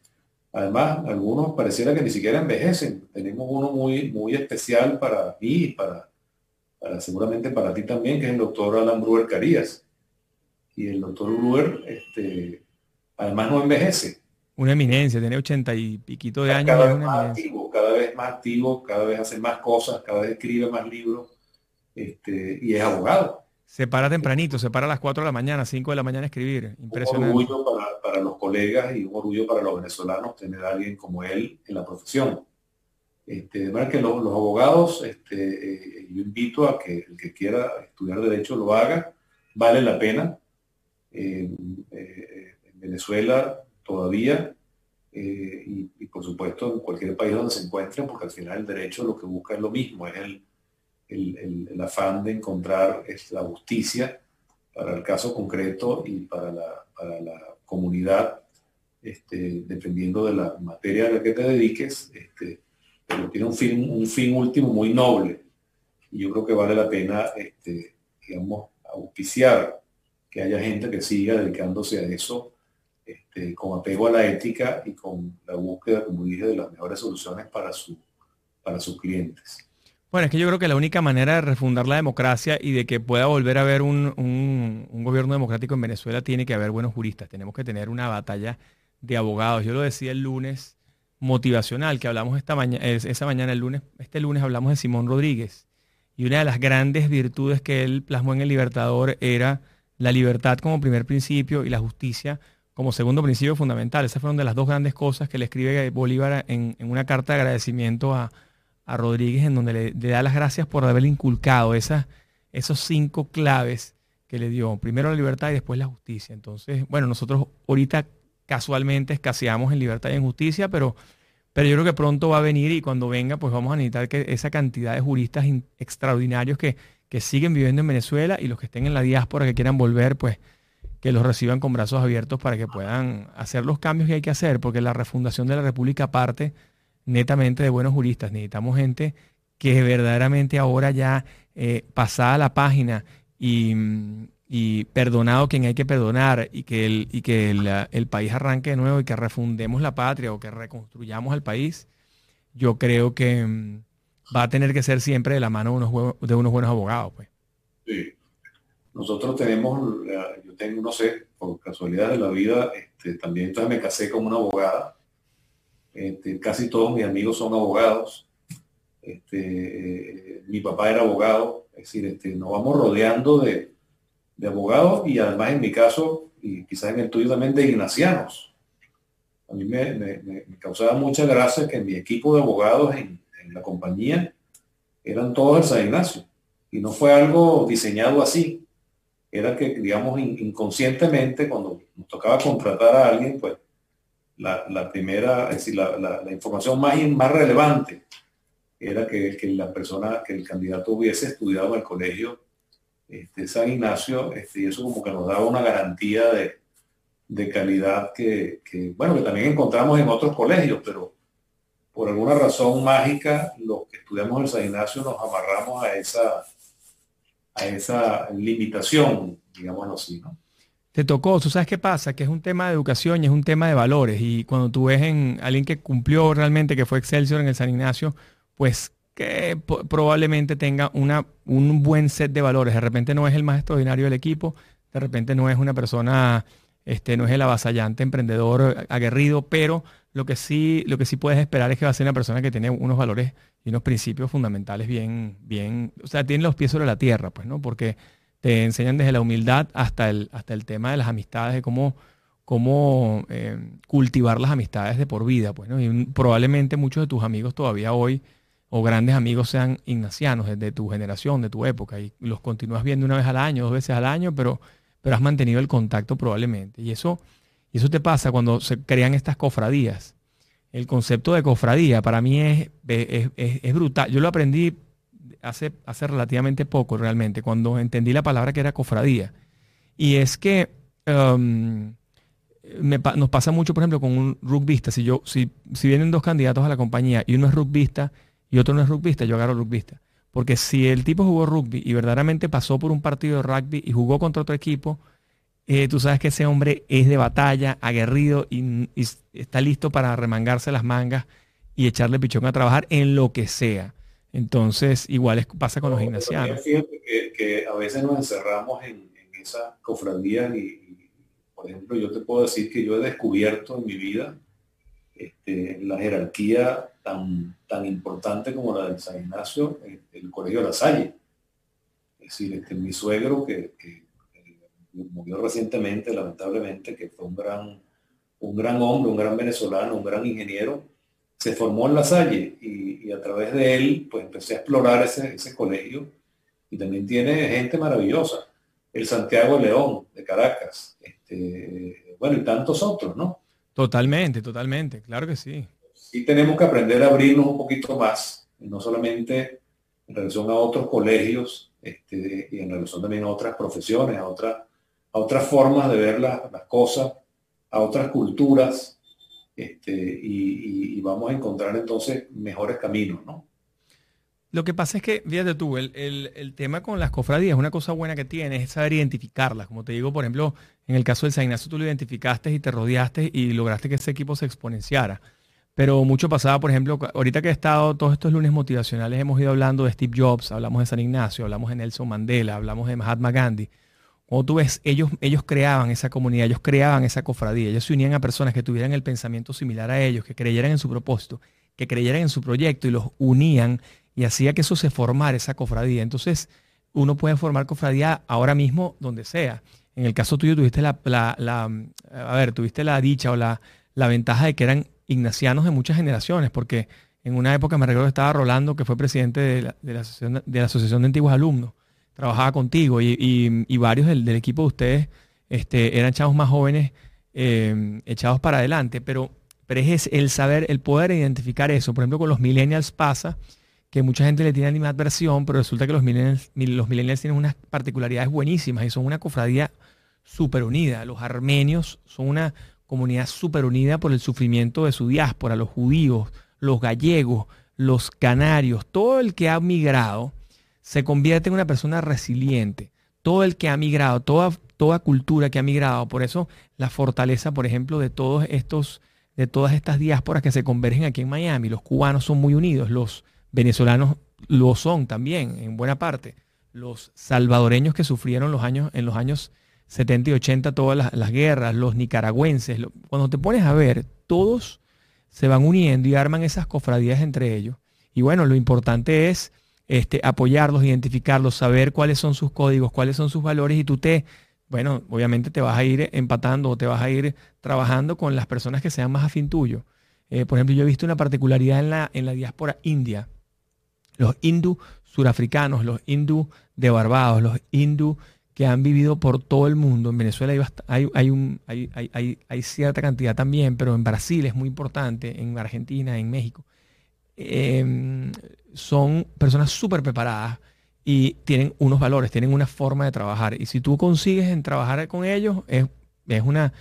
Speaker 4: Además, algunos pareciera que ni siquiera envejecen. Tenemos uno muy, muy especial para mí y para, seguramente para ti también, que es el doctor Alan Brewer Carías. Y el doctor Brewer, este, además no envejece.
Speaker 3: Una eminencia, tiene ochenta y piquito de años.
Speaker 4: Cada vez más activo, cada vez más activo, cada vez hace más cosas, cada vez escribe más libros este, y es abogado.
Speaker 3: Se para tempranito, se para a las 4 de la mañana, 5 de la mañana a escribir. Impresionante.
Speaker 4: Un orgullo para, los colegas y un orgullo para los venezolanos tener a alguien como él en la profesión. Este, de manera que los, abogados, este, eh, yo invito a que el que quiera estudiar derecho lo haga, vale la pena. Eh, en Venezuela todavía, eh, y, por supuesto en cualquier país donde se encuentren, porque al final el derecho lo que busca es lo mismo, es el, el, afán de encontrar la justicia para el caso concreto y para la, comunidad, este, dependiendo de la materia a la que te dediques, este, pero tiene un fin, un fin último muy noble. Y yo creo que vale la pena, este, digamos, auspiciar que haya gente que siga dedicándose a eso este, con apego a la ética y con la búsqueda, como dije, de las mejores soluciones para, su, para sus clientes.
Speaker 3: Bueno, es que yo creo que la única manera de refundar la democracia y de que pueda volver a haber un, gobierno democrático en Venezuela tiene que haber buenos juristas. Tenemos que tener una batalla de abogados. Yo lo decía el lunes motivacional, que hablamos esta mañana, esa mañana, el lunes, este lunes hablamos de Simón Rodríguez. Y una de las grandes virtudes que él plasmó en el Libertador era la libertad como primer principio y la justicia como segundo principio fundamental. Esas fueron de las dos grandes cosas que le escribe Bolívar en una carta de agradecimiento a, a Rodríguez en donde le, da las gracias por haberle inculcado esas, esos cinco claves que le dio. Primero la libertad y después la justicia. Entonces, bueno, nosotros ahorita casualmente escaseamos en libertad y en justicia, pero, pero yo creo que pronto va a venir y cuando venga, pues vamos a necesitar que esa cantidad de juristas extraordinarios que, que siguen viviendo en Venezuela y los que estén en la diáspora que quieran volver, pues que los reciban con brazos abiertos para que puedan hacer los cambios que hay que hacer, porque la refundación de la República parte netamente de buenos juristas. Necesitamos gente que verdaderamente ahora ya eh, pasada la página y, perdonado quien hay que perdonar y que, el, y que el, país arranque de nuevo y que refundemos la patria o que reconstruyamos el país, yo creo que mm, va a tener que ser siempre de la mano de unos, de unos buenos abogados. Pues.
Speaker 4: Sí. Nosotros tenemos, yo tengo, no sé, por casualidad de la vida, este, también entonces me casé con una abogada este, casi todos mis amigos son abogados. Este, mi papá era abogado, es decir, este, nos vamos rodeando de, abogados y además en mi caso, y quizás en el tuyo también, de ignacianos. A mí me, causaba mucha gracia que mi equipo de abogados en, la compañía eran todos el San Ignacio. Y no fue algo diseñado así. Era que, digamos, inconscientemente, cuando nos tocaba contratar a alguien, pues la, primera, es decir, la, información más, más relevante era que, la persona, que el candidato hubiese estudiado en el colegio este, San Ignacio, este, y eso como que nos daba una garantía de, calidad que, bueno, que también encontramos en otros colegios, pero por alguna razón mágica, los que estudiamos en San Ignacio nos amarramos a esa, a esa limitación, digámoslo así,
Speaker 3: te tocó, tú sabes qué pasa, que es un tema de educación y es un tema de valores. Y cuando tú ves en alguien que cumplió realmente, que fue Excelsior en el San Ignacio, pues que probablemente tenga un buen set de valores. De repente no es el más extraordinario del equipo, de repente no es una persona, este, no es el avasallante emprendedor aguerrido, pero lo que sí, lo que sí puedes esperar es que va a ser una persona que tiene unos valores y unos principios fundamentales bien, bien, o sea, tiene los pies sobre la tierra, pues, ¿no? Porque te enseñan desde la humildad hasta el, hasta el tema de las amistades, de cómo, cómo eh, cultivar las amistades de por vida, pues, ¿no? Y probablemente muchos de tus amigos todavía hoy, o grandes amigos sean ignacianos desde tu generación, de tu época, y los continúas viendo una vez al año, dos veces al año, pero, pero has mantenido el contacto probablemente. Y eso y eso te pasa cuando se crean estas cofradías. El concepto de cofradía para mí es, es, brutal. Yo lo aprendí hace, hace relativamente poco realmente, cuando entendí la palabra que era cofradía. Y es que um, nos pasa mucho, por ejemplo, con un rugbyista. Si, yo, si, si vienen dos candidatos a la compañía y uno es rugbyista y otro no es rugbyista, yo agarro rugbyista. Porque si el tipo jugó rugby y verdaderamente pasó por un partido de rugby y jugó contra otro equipo, eh, tú sabes que ese hombre es de batalla, aguerrido y, está listo para remangarse las mangas y echarle pichón a trabajar en lo que sea. Entonces, igual es, pasa con los gimnasianos.
Speaker 4: Fíjate que, a veces nos encerramos en, en esa cofradía y, por ejemplo, yo te puedo decir que yo he descubierto en mi vida este, la jerarquía tan, tan importante como la del San Ignacio, el, el Colegio de la Salle. Es decir, este, mi suegro, que murió recientemente, lamentablemente, que fue un gran, un gran hombre, un gran venezolano, un gran ingeniero, se formó en La Salle y, a través de él pues empecé a explorar ese, ese colegio y también tiene gente maravillosa. El Santiago León de Caracas, este, bueno, y tantos otros, ¿no?
Speaker 3: Totalmente, totalmente, claro que sí.
Speaker 4: Sí tenemos que aprender a abrirnos un poquito más, no solamente en relación a otros colegios este, y en relación también a otras profesiones, a otras a otras formas de ver las cosas, a otras culturas, este, y, vamos a encontrar entonces mejores caminos, ¿no?
Speaker 3: Lo que pasa es que, fíjate tú, el, el, tema con las cofradías, una cosa buena que tiene es saber identificarlas. Como te digo, por ejemplo, en el caso del San Ignacio tú lo identificaste y te rodeaste y lograste que ese equipo se exponenciara. Pero mucho pasaba, por ejemplo, ahorita que he estado todos estos lunes motivacionales, hemos ido hablando de Steve Jobs, hablamos de San Ignacio, hablamos de Nelson Mandela, hablamos de Mahatma Gandhi. Cuando tú ves, ellos, ellos creaban esa comunidad, ellos creaban esa cofradía, ellos se unían a personas que tuvieran el pensamiento similar a ellos, que creyeran en su propósito, que creyeran en su proyecto y los unían y hacía que eso se formara, esa cofradía. Entonces, uno puede formar cofradía ahora mismo donde sea. En el caso tuyo tuviste la, a ver, tuviste la dicha o la, la ventaja de que eran ignacianos de muchas generaciones, porque en una época me recuerdo estaba Rolando, que fue presidente de la, de la, Asociación, de Antiguos Alumnos trabajaba contigo y, varios del, equipo de ustedes este, eran chavos más jóvenes eh, echados para adelante, pero, pero es el saber, el poder identificar eso. Por ejemplo, con los millennials pasa que mucha gente le tiene animadversión, pero resulta que los millennials, los millennials tienen unas particularidades buenísimas y son una cofradía súper unida. Los armenios son una comunidad súper unida por el sufrimiento de su diáspora, los judíos, los gallegos, los canarios, todo el que ha migrado se convierte en una persona resiliente. Todo el que ha migrado, toda, toda cultura que ha migrado, por eso la fortaleza, por ejemplo, de todos estos, de todas estas diásporas que se convergen aquí en Miami. Los cubanos son muy unidos, los venezolanos lo son también, en buena parte. Los salvadoreños que sufrieron los años, en los años 70 y 80 todas las, guerras, los nicaragüenses, cuando te pones a ver, todos se van uniendo y arman esas cofradías entre ellos. Y bueno, lo importante es este, apoyarlos, identificarlos, saber cuáles son sus códigos, cuáles son sus valores y tú te, bueno, obviamente te vas a ir empatando o te vas a ir trabajando con las personas que sean más afín tuyo. Eh, por ejemplo, yo he visto una particularidad en la, en la diáspora india. Los hindú surafricanos, los hindú de Barbados, los hindú que han vivido por todo el mundo. En Venezuela hay, hay, un, hay, hay, cierta cantidad también, pero en Brasil es muy importante, en Argentina, en México. Em, son personas súper preparadas y tienen unos valores, tienen una forma de trabajar. Y si tú consigues en trabajar con ellos, es, es, una,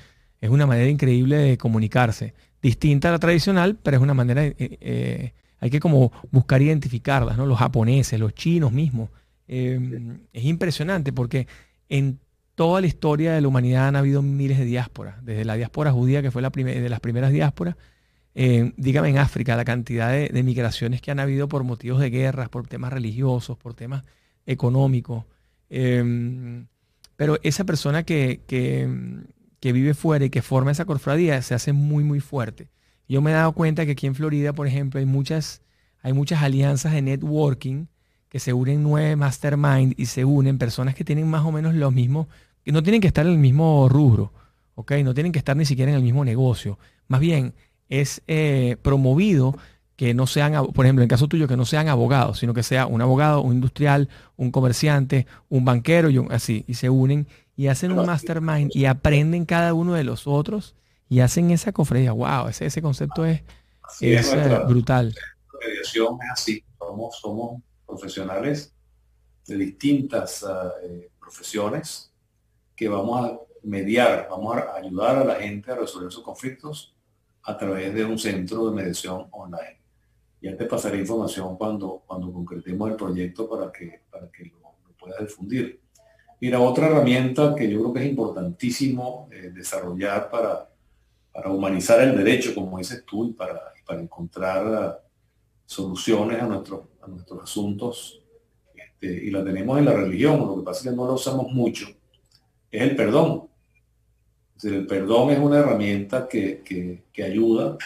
Speaker 3: es una manera increíble de comunicarse. Distinta a la tradicional, pero es una manera, eh, eh, hay que como buscar identificarlas, ¿no? Los japoneses, los chinos mismos. Em, es impresionante porque en toda la historia de la humanidad han habido miles de diásporas, desde la diáspora judía, que fue la de las primeras diásporas, dígame en África, la cantidad de, migraciones que han habido por motivos de guerras, por temas religiosos, por temas económicos. Em, pero esa persona que, que, vive fuera y que forma esa cofradía se hace muy, muy fuerte. Yo me he dado cuenta que aquí en Florida, por ejemplo, hay muchas, hay muchas alianzas de networking que se unen nueve mastermind y se unen personas que tienen más o menos los mismos, que no tienen que estar en el mismo rubro, ¿ok? No tienen que estar ni siquiera en el mismo negocio. Más bien, es eh, promovido que no sean, por ejemplo, en el caso tuyo, que no sean abogados, sino que sea un abogado, un industrial, un comerciante, un banquero y así, y se unen y hacen un mastermind y aprenden cada uno de los otros y hacen esa cofradía. Wow, ese, ese concepto es, es, eh, brutal.
Speaker 4: La mediación es así, somos, somos profesionales de distintas ah, eh, profesiones que vamos a mediar, vamos a ayudar a la gente a resolver sus conflictos a través de un centro de mediación online. Ya te pasaré información cuando, cuando concretemos el proyecto para que, para que lo, puedas difundir. Mira, otra herramienta que yo creo que es importantísimo eh, desarrollar para, para humanizar el derecho, como dices tú, y para, para encontrar uh, soluciones a, nuestros a nuestros asuntos, este, y la tenemos en la religión, lo que pasa es que no la usamos mucho, es el perdón. El perdón es una herramienta que, que, ayuda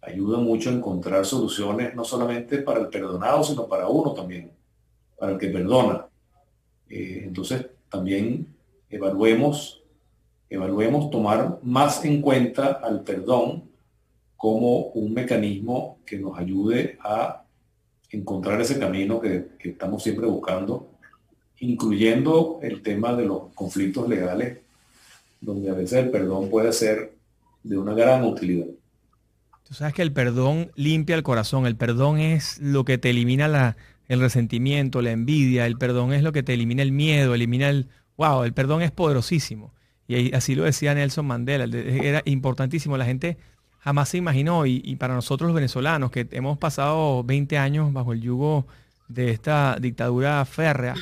Speaker 4: ayuda mucho a encontrar soluciones no solamente para el perdonado, sino para uno también, para el que perdona. Eh, entonces, también evaluemos, evaluemos tomar más en cuenta al perdón como un mecanismo que nos ayude a encontrar ese camino que, que estamos siempre buscando, incluyendo el tema de los conflictos legales, donde a veces el perdón puede ser de una gran utilidad.
Speaker 3: Tú sabes que el perdón limpia el corazón, el perdón es lo que te elimina el resentimiento, la envidia, el perdón es lo que te elimina el miedo, elimina el... ¡Wow! El perdón es poderosísimo. Y así lo decía Nelson Mandela, era importantísimo. La gente jamás se imaginó y, para nosotros los venezolanos que hemos pasado 20 años bajo el yugo de esta dictadura férrea,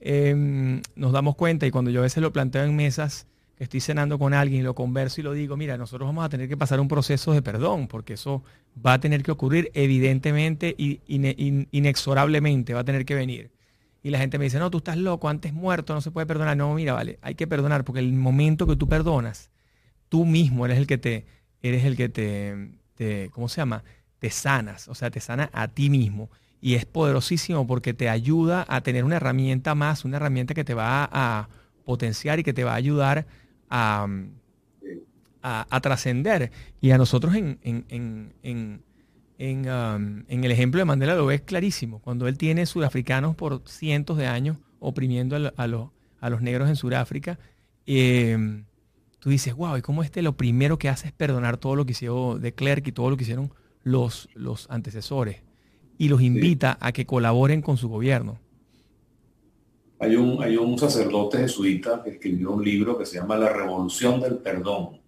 Speaker 3: em, nos damos cuenta y cuando yo a veces lo planteo en mesas, estoy cenando con alguien y lo converso y lo digo, mira, nosotros vamos a tener que pasar un proceso de perdón, porque eso va a tener que ocurrir evidentemente y inexorablemente, va a tener que venir. Y la gente me dice, no, tú estás loco, antes muerto, no se puede perdonar. No, mira, vale, hay que perdonar, porque el momento que tú perdonas, tú mismo eres el que te, eres el que te, te ¿cómo se llama? Te sanas, o sea, te sana a ti mismo. Y es poderosísimo porque te ayuda a tener una herramienta más, una herramienta que te va a potenciar y que te va a ayudar a, trascender. Y a nosotros en, en, um, el ejemplo de Mandela lo ves clarísimo. Cuando él tiene sudafricanos por cientos de años oprimiendo a, a los negros en Sudáfrica, em, tú dices, wow, y cómo este lo primero que hace es perdonar todo lo que hicieron de Klerk y todo lo que hicieron los, los antecesores. Y los invita a que colaboren con su gobierno.
Speaker 4: Hay un, sacerdote jesuita que escribió un libro que se llama La Revolución del Perdón.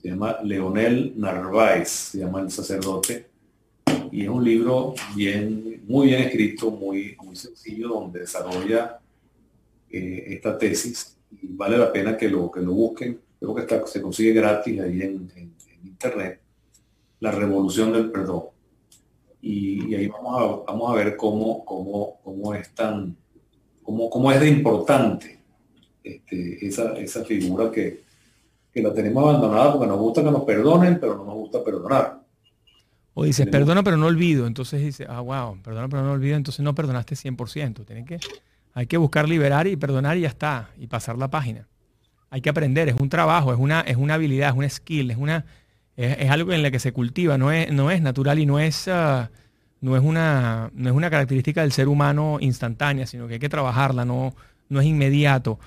Speaker 4: Se llama Leonel Narváez, se llama el sacerdote. Y es un libro bien, muy bien escrito, muy, sencillo, donde desarrolla eh, esta tesis. Y vale la pena que lo, que lo busquen. Creo que se consigue gratis ahí en, internet. La Revolución del Perdón. Y, ahí vamos a, vamos a ver cómo, cómo, cómo es tan cómo, es de importante este, esa, esa, figura que, la tenemos abandonada porque nos gusta que nos perdonen, pero no nos gusta perdonar.
Speaker 3: O dices, perdona pero no olvido. Entonces dice, ah, wow, perdona pero no olvido. Entonces no perdonaste 100%. Tienen que, hay que buscar liberar y perdonar y ya está. Y pasar la página. Hay que aprender. Es un trabajo, es una, es una habilidad, es una skill, es, una, es, algo en la que se cultiva. No es, no es natural y no es... Ah, no es una, no es una característica del ser humano instantánea, sino que hay que trabajarla, no, no es inmediato.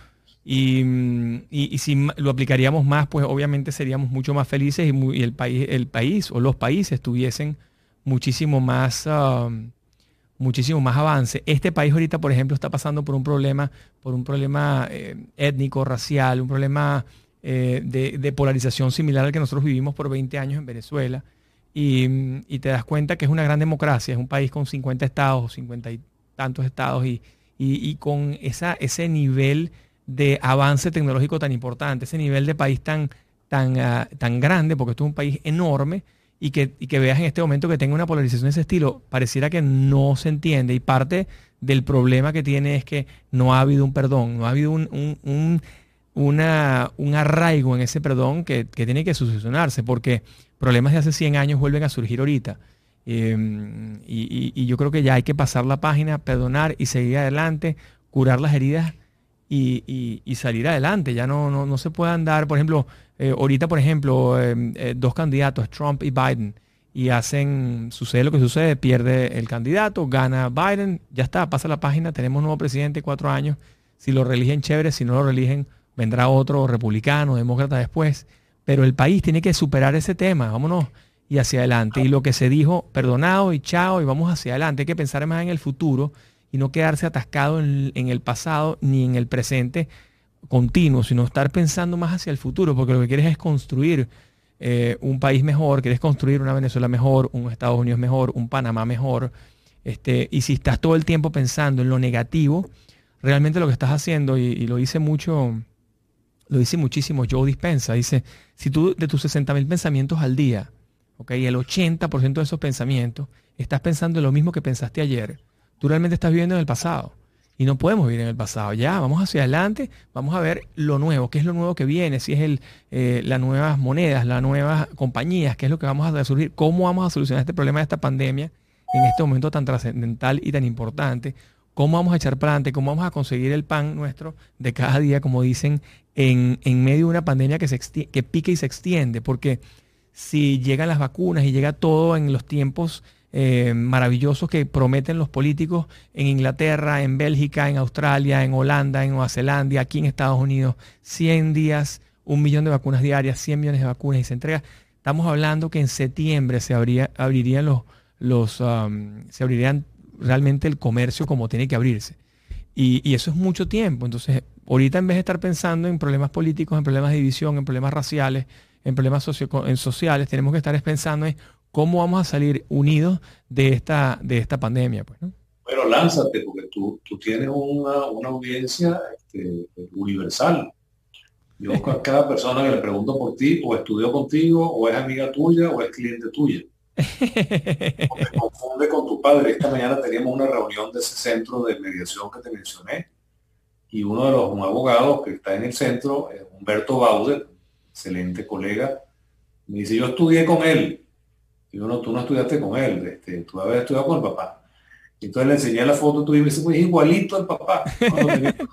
Speaker 3: Y, si lo aplicaríamos más, pues obviamente seríamos mucho más felices y, el, país, el país o los países tuviesen muchísimo más, um, muchísimo más avance. Este país ahorita, por ejemplo, está pasando por un problema, por un problema eh, étnico, racial, un problema eh, de, de polarización similar al que nosotros vivimos por 20 años en Venezuela y, te das cuenta que es una gran democracia, es un país con 50 estados, 50 y tantos estados y, y, con esa, ese nivel de avance tecnológico tan importante, ese nivel de país tan, tan, ah, tan grande, porque esto es un país enorme, y que, que, veas en este momento que tenga una polarización de ese estilo, pareciera que no se entiende. Y parte del problema que tiene es que no ha habido un perdón, no ha habido un, un, una, un arraigo en ese perdón que, que tiene que succionarse, porque problemas de hace 100 años vuelven a surgir ahorita. Em, y, yo creo que ya hay que pasar la página, perdonar y seguir adelante, curar las heridas y, salir adelante. Ya no, no, se puede andar, por ejemplo, eh, ahorita, por ejemplo, em, eh, dos candidatos, Trump y Biden, y hacen, sucede lo que sucede, pierde el candidato, gana Biden, ya está, pasa la página, tenemos un nuevo presidente, cuatro años, si lo religen chévere, si no lo religen, vendrá otro republicano, demócrata después, pero el país tiene que superar ese tema, vámonos y hacia adelante. Y lo que se dijo, perdonado y chao, y vamos hacia adelante, hay que pensar más en el futuro y no quedarse atascado en, el pasado ni en el presente continuo, sino estar pensando más hacia el futuro, porque lo que quieres es construir eh, un país mejor, quieres construir una Venezuela mejor, un Estados Unidos mejor, un Panamá mejor. Este, y si estás todo el tiempo pensando en lo negativo, realmente lo que estás haciendo, y, lo dice mucho, lo dice muchísimo Joe Dispensa, dice, si tú de tus 60 mil pensamientos al día, okay, el 80% de esos pensamientos, estás pensando en lo mismo que pensaste ayer, tú realmente estás viviendo en el pasado. Y no podemos vivir en el pasado. Ya, vamos hacia adelante, vamos a ver lo nuevo, qué es lo nuevo que viene, si es el, eh, las nuevas monedas, las nuevas compañías, qué es lo que vamos a surgir, cómo vamos a solucionar este problema de esta pandemia en este momento tan trascendental y tan importante, cómo vamos a echar para adelante, cómo vamos a conseguir el pan nuestro de cada día, como dicen, en, medio de una pandemia que, se que pique y se extiende, porque si llegan las vacunas y llega todo en los tiempos eh, maravillosos que prometen los políticos en Inglaterra, en Bélgica, en Australia, en Holanda, en Nueva Zelanda, aquí en Estados Unidos, 100 días, un millón de vacunas diarias, 100 millones de vacunas y se entrega. Estamos hablando que en septiembre se abrirían los, los um, se abrirían realmente el comercio como tiene que abrirse. Y, y, eso es mucho tiempo. Entonces, ahorita en vez de estar pensando en problemas políticos, en problemas de división, en problemas raciales, en problemas en sociales, tenemos que estar pensando en cómo vamos a salir unidos de esta, de esta pandemia. Pues,
Speaker 4: Bueno, lánzate, porque tú, tienes una, audiencia este, universal. Yo a cada persona que le pregunto por ti, o estudió contigo, o es amiga tuya, o es cliente tuya. O te confunde con tu padre. Esta mañana teníamos una reunión de ese centro de mediación que te mencioné. Y uno de los abogados que está en el centro, Humberto Bauder, excelente colega, me dice, yo estudié con él. Y yo, no, tú no estudiaste con él, este, tú habías estudiado con el papá. Y entonces le enseñé la foto tú y me dice, pues igualito al papá.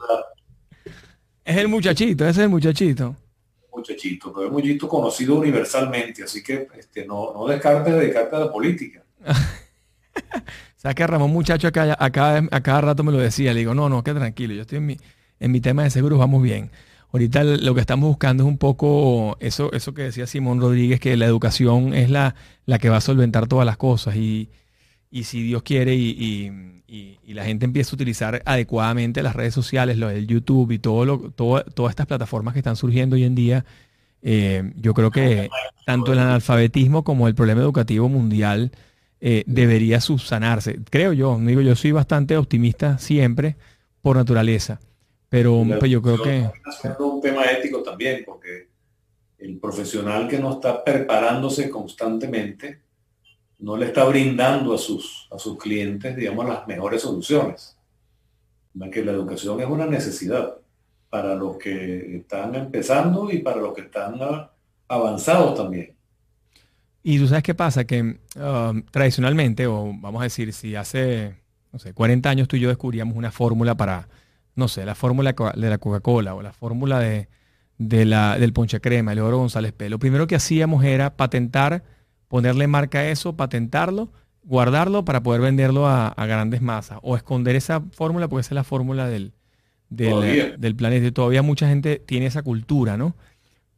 Speaker 3: es el muchachito, ese es el muchachito.
Speaker 4: Muchachito, pero es muchachito conocido universalmente, así que este, no, no descartes dedicarte a la política.
Speaker 3: sea que Ramón muchacho acá, acá, a cada rato me lo decía, le digo, no, no, que tranquilo, yo estoy en mi, en mi tema de seguros, vamos bien. Ahorita lo que estamos buscando es un poco eso, eso que decía Simón Rodríguez, que la educación es la, la que va a solventar todas las cosas. Y, si Dios quiere y, la gente empieza a utilizar adecuadamente las redes sociales, lo del YouTube y todo lo, todas estas plataformas que están surgiendo hoy en día, eh, yo creo que tanto el analfabetismo como el problema educativo mundial eh, debería subsanarse. Creo yo, digo, yo soy bastante optimista siempre por naturaleza. Pero pues, yo creo que...
Speaker 4: Es un tema ético también, porque el profesional que no está preparándose constantemente no le está brindando a sus, a sus clientes, digamos, las mejores soluciones. Que la educación es una necesidad para los que están empezando y para los que están avanzados también.
Speaker 3: Y tú sabes qué pasa, que um, tradicionalmente, o vamos a decir, si hace, no sé, 40 años tú y yo descubríamos una fórmula para no sé, la fórmula de la Coca-Cola o la fórmula de, la, del ponche crema, el oro González P. Lo primero que hacíamos era patentar, ponerle marca a eso, patentarlo, guardarlo para poder venderlo a, grandes masas o esconder esa fórmula porque esa es la fórmula del, del, planeta. Y todavía mucha gente tiene esa cultura, ¿no?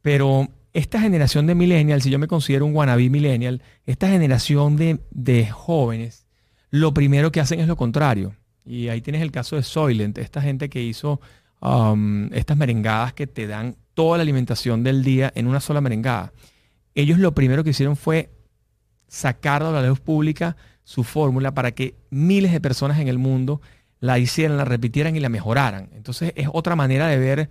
Speaker 3: Pero esta generación de millennials, si yo me considero un wannabe millennial, esta generación de, de jóvenes, lo primero que hacen es lo contrario y ahí tienes el caso de Soylent, esta gente que hizo um, estas merengadas que te dan toda la alimentación del día en una sola merengada. Ellos lo primero que hicieron fue sacar a la luz pública su fórmula para que miles de personas en el mundo la hicieran, la repitieran y la mejoraran. Entonces es otra manera de ver,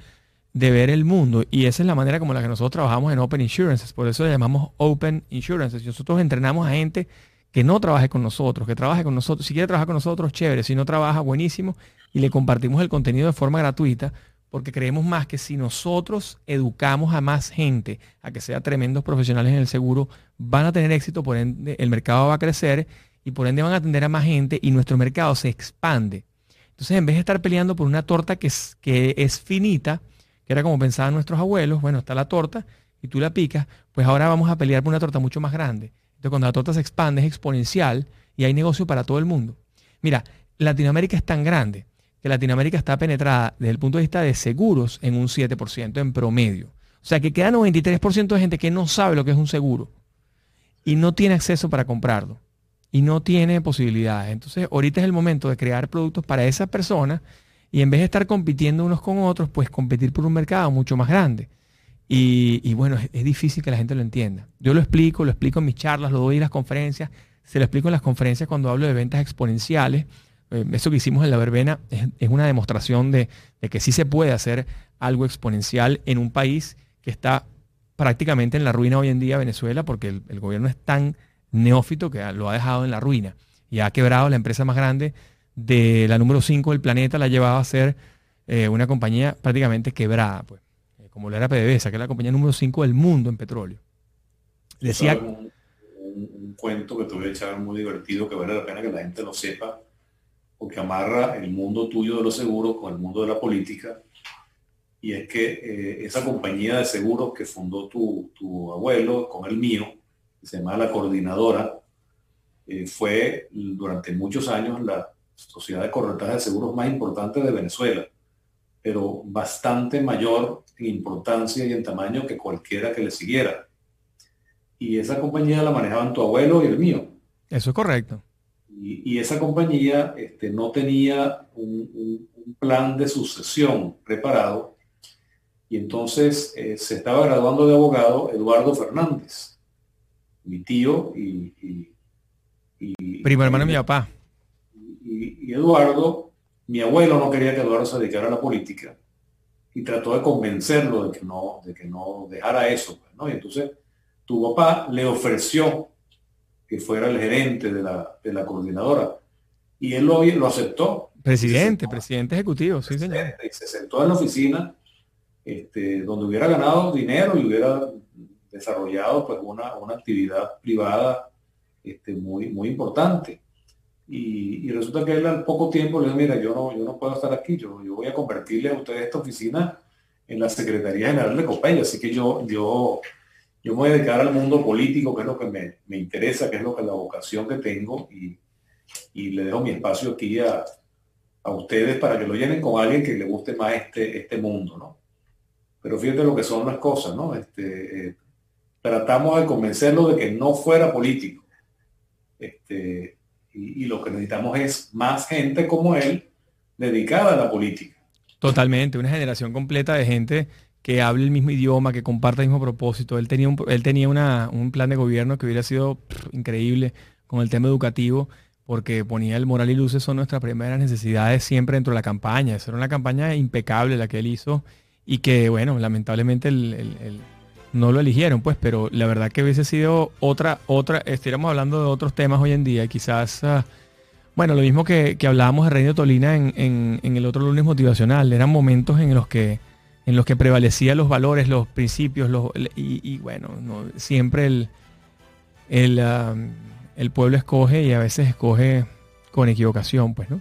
Speaker 3: de ver el mundo y esa es la manera como la que nosotros trabajamos en Open Insurances. Por eso le llamamos Open Insurances. Nosotros entrenamos a gente que no trabaje con nosotros, que trabaje con nosotros. Si quiere trabajar con nosotros, chévere. Si no trabaja, buenísimo. Y le compartimos el contenido de forma gratuita porque creemos más que si nosotros educamos a más gente a que sea tremendos profesionales en el seguro, van a tener éxito, por ende el mercado va a crecer y por ende van a atender a más gente y nuestro mercado se expande. Entonces, en vez de estar peleando por una torta que es, que es finita, que era como pensaban nuestros abuelos, bueno, está la torta y tú la picas, pues ahora vamos a pelear por una torta mucho más grande. Entonces, cuando la torta se expande es exponencial y hay negocio para todo el mundo. Mira, Latinoamérica es tan grande que Latinoamérica está penetrada desde el punto de vista de seguros en un 7% en promedio. O sea que queda 93% de gente que no sabe lo que es un seguro y no tiene acceso para comprarlo y no tiene posibilidades. Entonces, ahorita es el momento de crear productos para esas personas y en vez de estar compitiendo unos con otros, pues competir por un mercado mucho más grande. Y, bueno, es, difícil que la gente lo entienda. Yo lo explico, lo explico en mis charlas, lo doy en las conferencias, se lo explico en las conferencias cuando hablo de ventas exponenciales. Eh, eso que hicimos en la verbena es, una demostración de, que sí se puede hacer algo exponencial en un país que está prácticamente en la ruina hoy en día, Venezuela, porque el, gobierno es tan neófito que lo ha dejado en la ruina y ha quebrado la empresa más grande de la número 5 del planeta, la ha llevado a ser eh, una compañía prácticamente quebrada, pues, eh, como lo era PDVSA, que es la compañía número 5 del mundo en petróleo.
Speaker 4: Decía... Un, un, cuento que te voy a echar muy divertido, que vale la pena que la gente lo sepa, porque amarra el mundo tuyo de los seguros con el mundo de la política y es que eh, esa compañía de seguros que fundó tu, abuelo con el mío, que se llama La Coordinadora, eh, fue durante muchos años la sociedad de corretaje de seguros más importante de Venezuela, pero bastante mayor en importancia y en tamaño que cualquiera que le siguiera. Y esa compañía la manejaban tu abuelo y el mío.
Speaker 3: Eso es correcto.
Speaker 4: Y, esa compañía este, no tenía un plan de sucesión preparado y entonces eh, se estaba graduando de abogado Eduardo Fernández, mi tío y...
Speaker 3: Primo hermano de mi papá.
Speaker 4: Y, Eduardo, mi abuelo no quería que Eduardo se dedicara a la política y trató de convencerlo de que no, de que no dejara eso. Pues, ¿no? Y entonces tu papá le ofreció que fuera el gerente de la, de la coordinadora y él lo, lo aceptó.
Speaker 3: Presidente, presidente ejecutivo, sí, señor.
Speaker 4: Y se sentó en la oficina este, donde hubiera ganado dinero y hubiera desarrollado pues una, actividad privada este, muy, muy importante. Y, resulta que él al poco tiempo le dijo, mira, yo no, yo no puedo estar aquí, yo, yo voy a convertirle a ustedes esta oficina en la Secretaría General de Copella, así que yo, yo, yo me voy a dedicar al mundo político, que es lo que me, interesa, que es lo que la vocación que tengo, y, le dejo mi espacio aquí a, a, ustedes para que lo llenen con alguien que le guste más este, este mundo, ¿no? Pero fíjate lo que son las cosas, ¿no? Este, eh, tratamos de convencerlo de que no fuera político. Este, y, lo que necesitamos es más gente como él dedicada a la política.
Speaker 3: Totalmente, una generación completa de gente que hable el mismo idioma, que comparta el mismo propósito. Él tenía un, él tenía un plan de gobierno que hubiera sido increíble con el tema educativo, porque ponía el moral y luces son nuestras primeras necesidades siempre dentro de la campaña. Esa era una campaña impecable la que él hizo y que, bueno, lamentablemente no lo eligieron, pues, pero la verdad que hubiese sido otra, otra, estaríamos hablando de otros temas hoy en día, quizás, ah, bueno, lo mismo que, hablábamos de Reino Tolina en, el otro lunes motivacional, eran momentos en los que en los que prevalecían los valores, los principios, los, y, bueno, siempre el, el, ah, el pueblo escoge y a veces escoge con equivocación, pues, ¿no?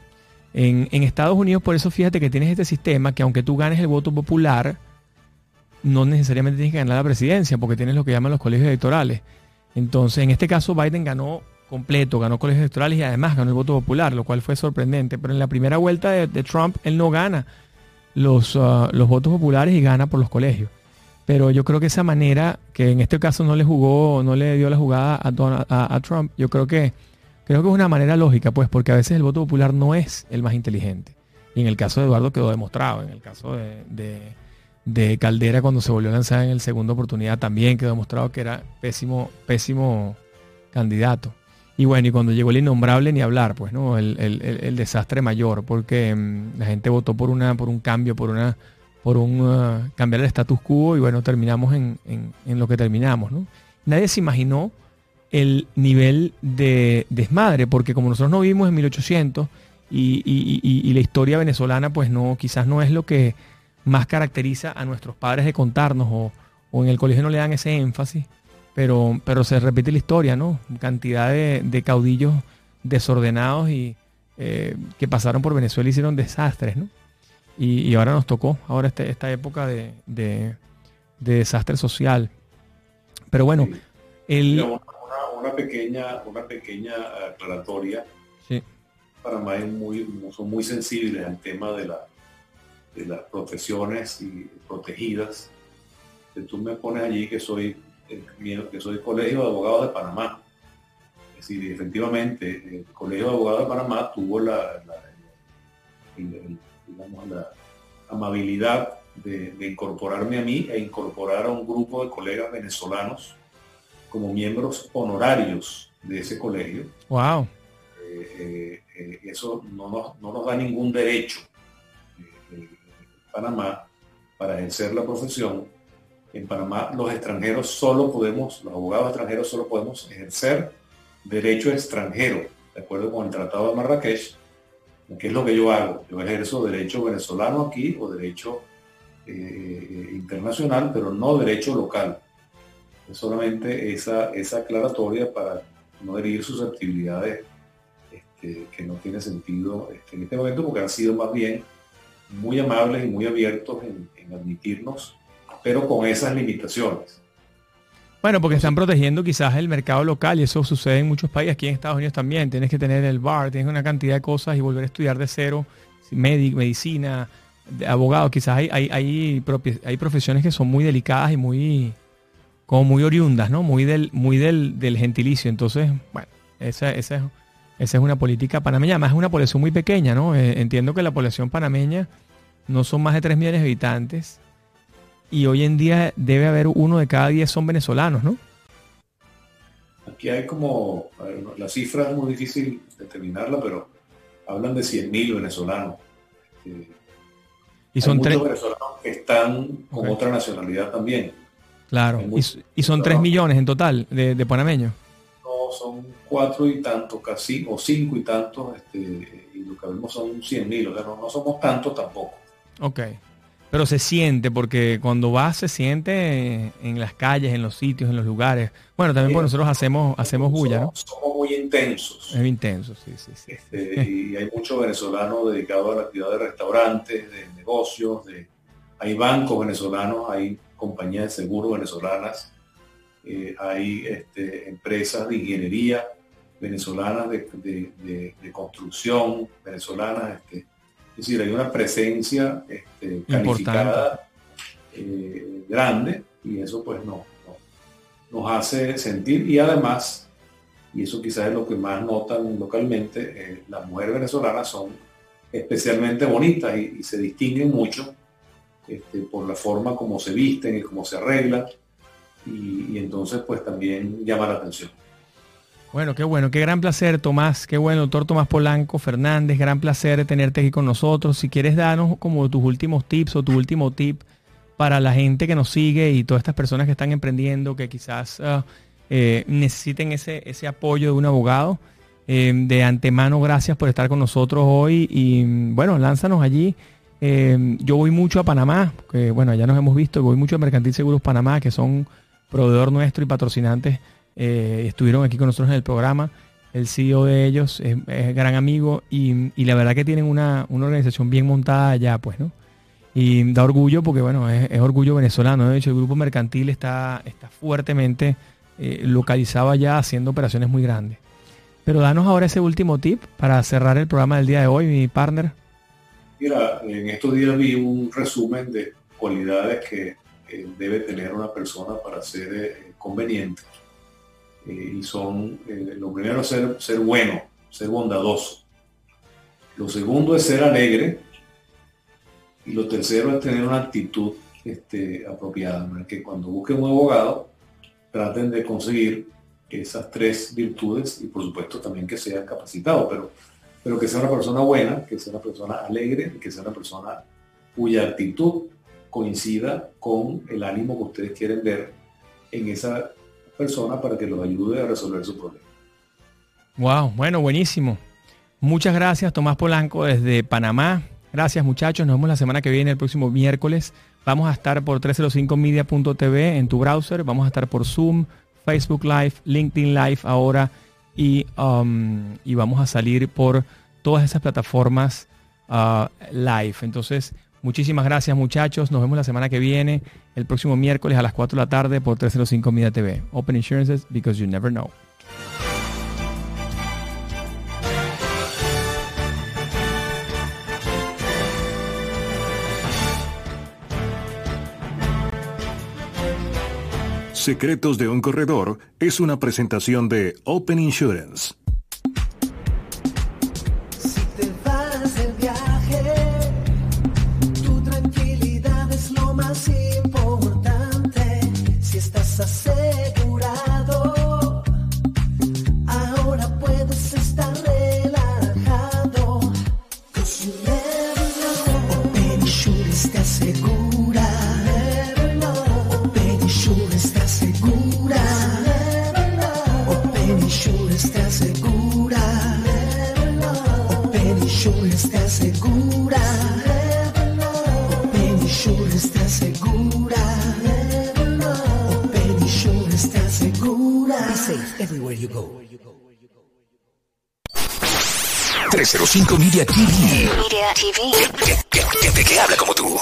Speaker 3: En, Estados Unidos, por eso fíjate que tienes este sistema que aunque tú ganes el voto popular, no necesariamente tienes que ganar la presidencia, porque tienes lo que llaman los colegios electorales. Entonces, en este caso, Biden ganó completo, ganó colegios electorales y además ganó el voto popular, lo cual fue sorprendente. Pero en la primera vuelta de, Trump, él no gana los, uh, los votos populares y gana por los colegios. Pero yo creo que esa manera, que en este caso no le jugó, no le dio la jugada a Trump, yo creo que Creo que es una manera lógica, pues, porque a veces el voto popular no es el más inteligente. Y en el caso de Eduardo quedó demostrado. En el caso de, Caldera, cuando se volvió a lanzar en el segunda oportunidad, también quedó demostrado que era pésimo, pésimo candidato. Y bueno, y cuando llegó el innombrable, ni hablar, pues, ¿no? El, desastre mayor, porque mm, la gente votó por una, por un cambio, por una, por un uh, cambiar el status quo, y bueno, terminamos en, en lo que terminamos, ¿no? Nadie se imaginó el nivel de desmadre, porque como nosotros no vivimos en 1800 y, la historia venezolana pues no, quizás no es lo que, más caracteriza a nuestros padres de contarnos o, en el colegio no le dan ese énfasis, pero, pero se repite la historia, ¿no? Cantidad de, caudillos desordenados y eh, que pasaron por Venezuela y hicieron desastres, ¿no? Y, ahora nos tocó, ahora este, esta época de, desastre social. Pero bueno,
Speaker 4: el... Una, pequeña, una pequeña aclaratoria. Sí. Panamá es muy, son muy sensibles al tema de, la, de las profesiones y protegidas. Que tú me pones allí que soy, que soy colegio de abogados de Panamá. Es decir, efectivamente, el colegio de abogados de Panamá tuvo la, la amabilidad de, incorporarme a mí e incorporar a un grupo de colegas venezolanos como miembros honorarios de ese colegio.
Speaker 3: Wow.
Speaker 4: Eh, eh, eh, eso no nos, da ningún derecho Panamá para ejercer la profesión. En Panamá los extranjeros solo podemos, los abogados extranjeros solo podemos ejercer derecho extranjero, de acuerdo con el Tratado de Marrakech, que es lo que yo hago. Yo ejerzo derecho venezolano aquí o derecho eh, internacional, pero no derecho local. Es solamente esa, esa aclaratoria para no herir susceptibilidades este, que no tiene sentido este, en este momento porque han sido más bien muy amables y muy abiertos en, admitirnos, pero con esas limitaciones.
Speaker 3: Bueno, porque están protegiendo quizás el mercado local y eso sucede en muchos países, aquí en Estados Unidos también. Tienes que tener el bar, tienes una cantidad de cosas y volver a estudiar de cero, medicina, abogado, quizás hay, hay, hay, hay, profesiones que son muy delicadas y muy, como muy oriundas, ¿no? Muy del, muy del, del gentilicio. Entonces, bueno, esa, esa, es, esa es una política panameña. Además es una población muy pequeña, ¿no? Eh, entiendo que la población panameña no son más de 3 millones de habitantes y hoy en día debe haber uno de cada 10 son venezolanos, ¿no?
Speaker 4: Aquí hay como, la cifra es muy difícil determinarla, pero hablan de 100.000 venezolanos. Eh, y son tres venezolanos que están con otra nacionalidad también.
Speaker 3: Claro, y, son 3 millones en total de, de panameños.
Speaker 4: No, son cuatro y tantos casi, o cinco y tantos, este, y lo que vemos son 100 mil, o sea, no, somos tantos tampoco.
Speaker 3: Ok, pero se siente, porque cuando vas se siente en las calles, en los sitios, en los lugares. Bueno, también porque nosotros hacemos, hacemos bulla,
Speaker 4: ¿no? Somos muy intensos.
Speaker 3: Es intenso, sí, sí, sí.
Speaker 4: Este, y hay muchos venezolanos dedicados a la actividad de restaurantes, de negocios, de, hay bancos venezolanos, hay compañías de seguro venezolanas, eh, hay este, empresas de ingeniería venezolanas, de, construcción venezolanas, este, es decir, hay una presencia este, calificada eh, grande y eso pues no, nos hace sentir y además, y eso quizás es lo que más notan localmente, eh, las mujeres venezolanas son especialmente bonitas y, se distinguen mucho este, por la forma como se visten y cómo se arreglan y entonces pues también llama la atención.
Speaker 3: Bueno, qué bueno, qué gran placer, Tomás, qué bueno, doctor Tomás Polanco Fernández, gran placer tenerte aquí con nosotros. Si quieres darnos como tus últimos tips o tu último tip para la gente que nos sigue y todas estas personas que están emprendiendo, que quizás eh, necesiten ese, ese apoyo de un abogado. Eh, de antemano, gracias por estar con nosotros hoy y bueno, lánzanos allí. Eh, yo voy mucho a Panamá, que bueno, ya nos hemos visto, voy mucho a Mercantil Seguros Panamá, que son proveedor nuestro y patrocinantes eh, estuvieron aquí con nosotros en el programa. El CEO de ellos es, gran amigo y, la verdad que tienen una, organización bien montada allá, pues, ¿no? Y da orgullo porque, bueno, es, orgullo venezolano. De hecho, el grupo mercantil está, está fuertemente eh, localizado allá haciendo operaciones muy grandes. Pero danos ahora ese último tip para cerrar el programa del día de hoy, mi partner.
Speaker 4: Mira, en estos días vi un resumen de cualidades que debe tener una persona para ser eh, conveniente y son, eh, lo primero es ser, ser bueno, ser bondadoso. Lo segundo es ser alegre. Y lo tercero es tener una actitud este, apropiada. Que cuando busquen un abogado, traten de conseguir esas tres virtudes y por supuesto también que sea capacitado, pero, pero que sea una persona buena, que sea una persona alegre, que sea una persona cuya actitud coincida con el ánimo que ustedes quieren ver en esa persona para que los ayude a resolver su problema.
Speaker 3: Wow, bueno, buenísimo. Muchas gracias, Tomás Polanco, desde Panamá. Gracias muchachos, nos vemos la semana que viene, el próximo miércoles. Vamos a estar por 305media.tv en tu browser, vamos a estar por Zoom, Facebook Live, LinkedIn Live ahora y, um, y vamos a salir por todas esas plataformas uh, live. Entonces, muchísimas gracias muchachos, nos vemos la semana que viene, el próximo miércoles a las 4 de la tarde por 305 Media TV. Open Insurances because you never know.
Speaker 2: Secretos de un Corredor es una presentación de Open Insurance.
Speaker 5: Everywhere you go.
Speaker 6: 305 Media TV.
Speaker 7: Media TV.
Speaker 6: Que, que- que- que habla como tú.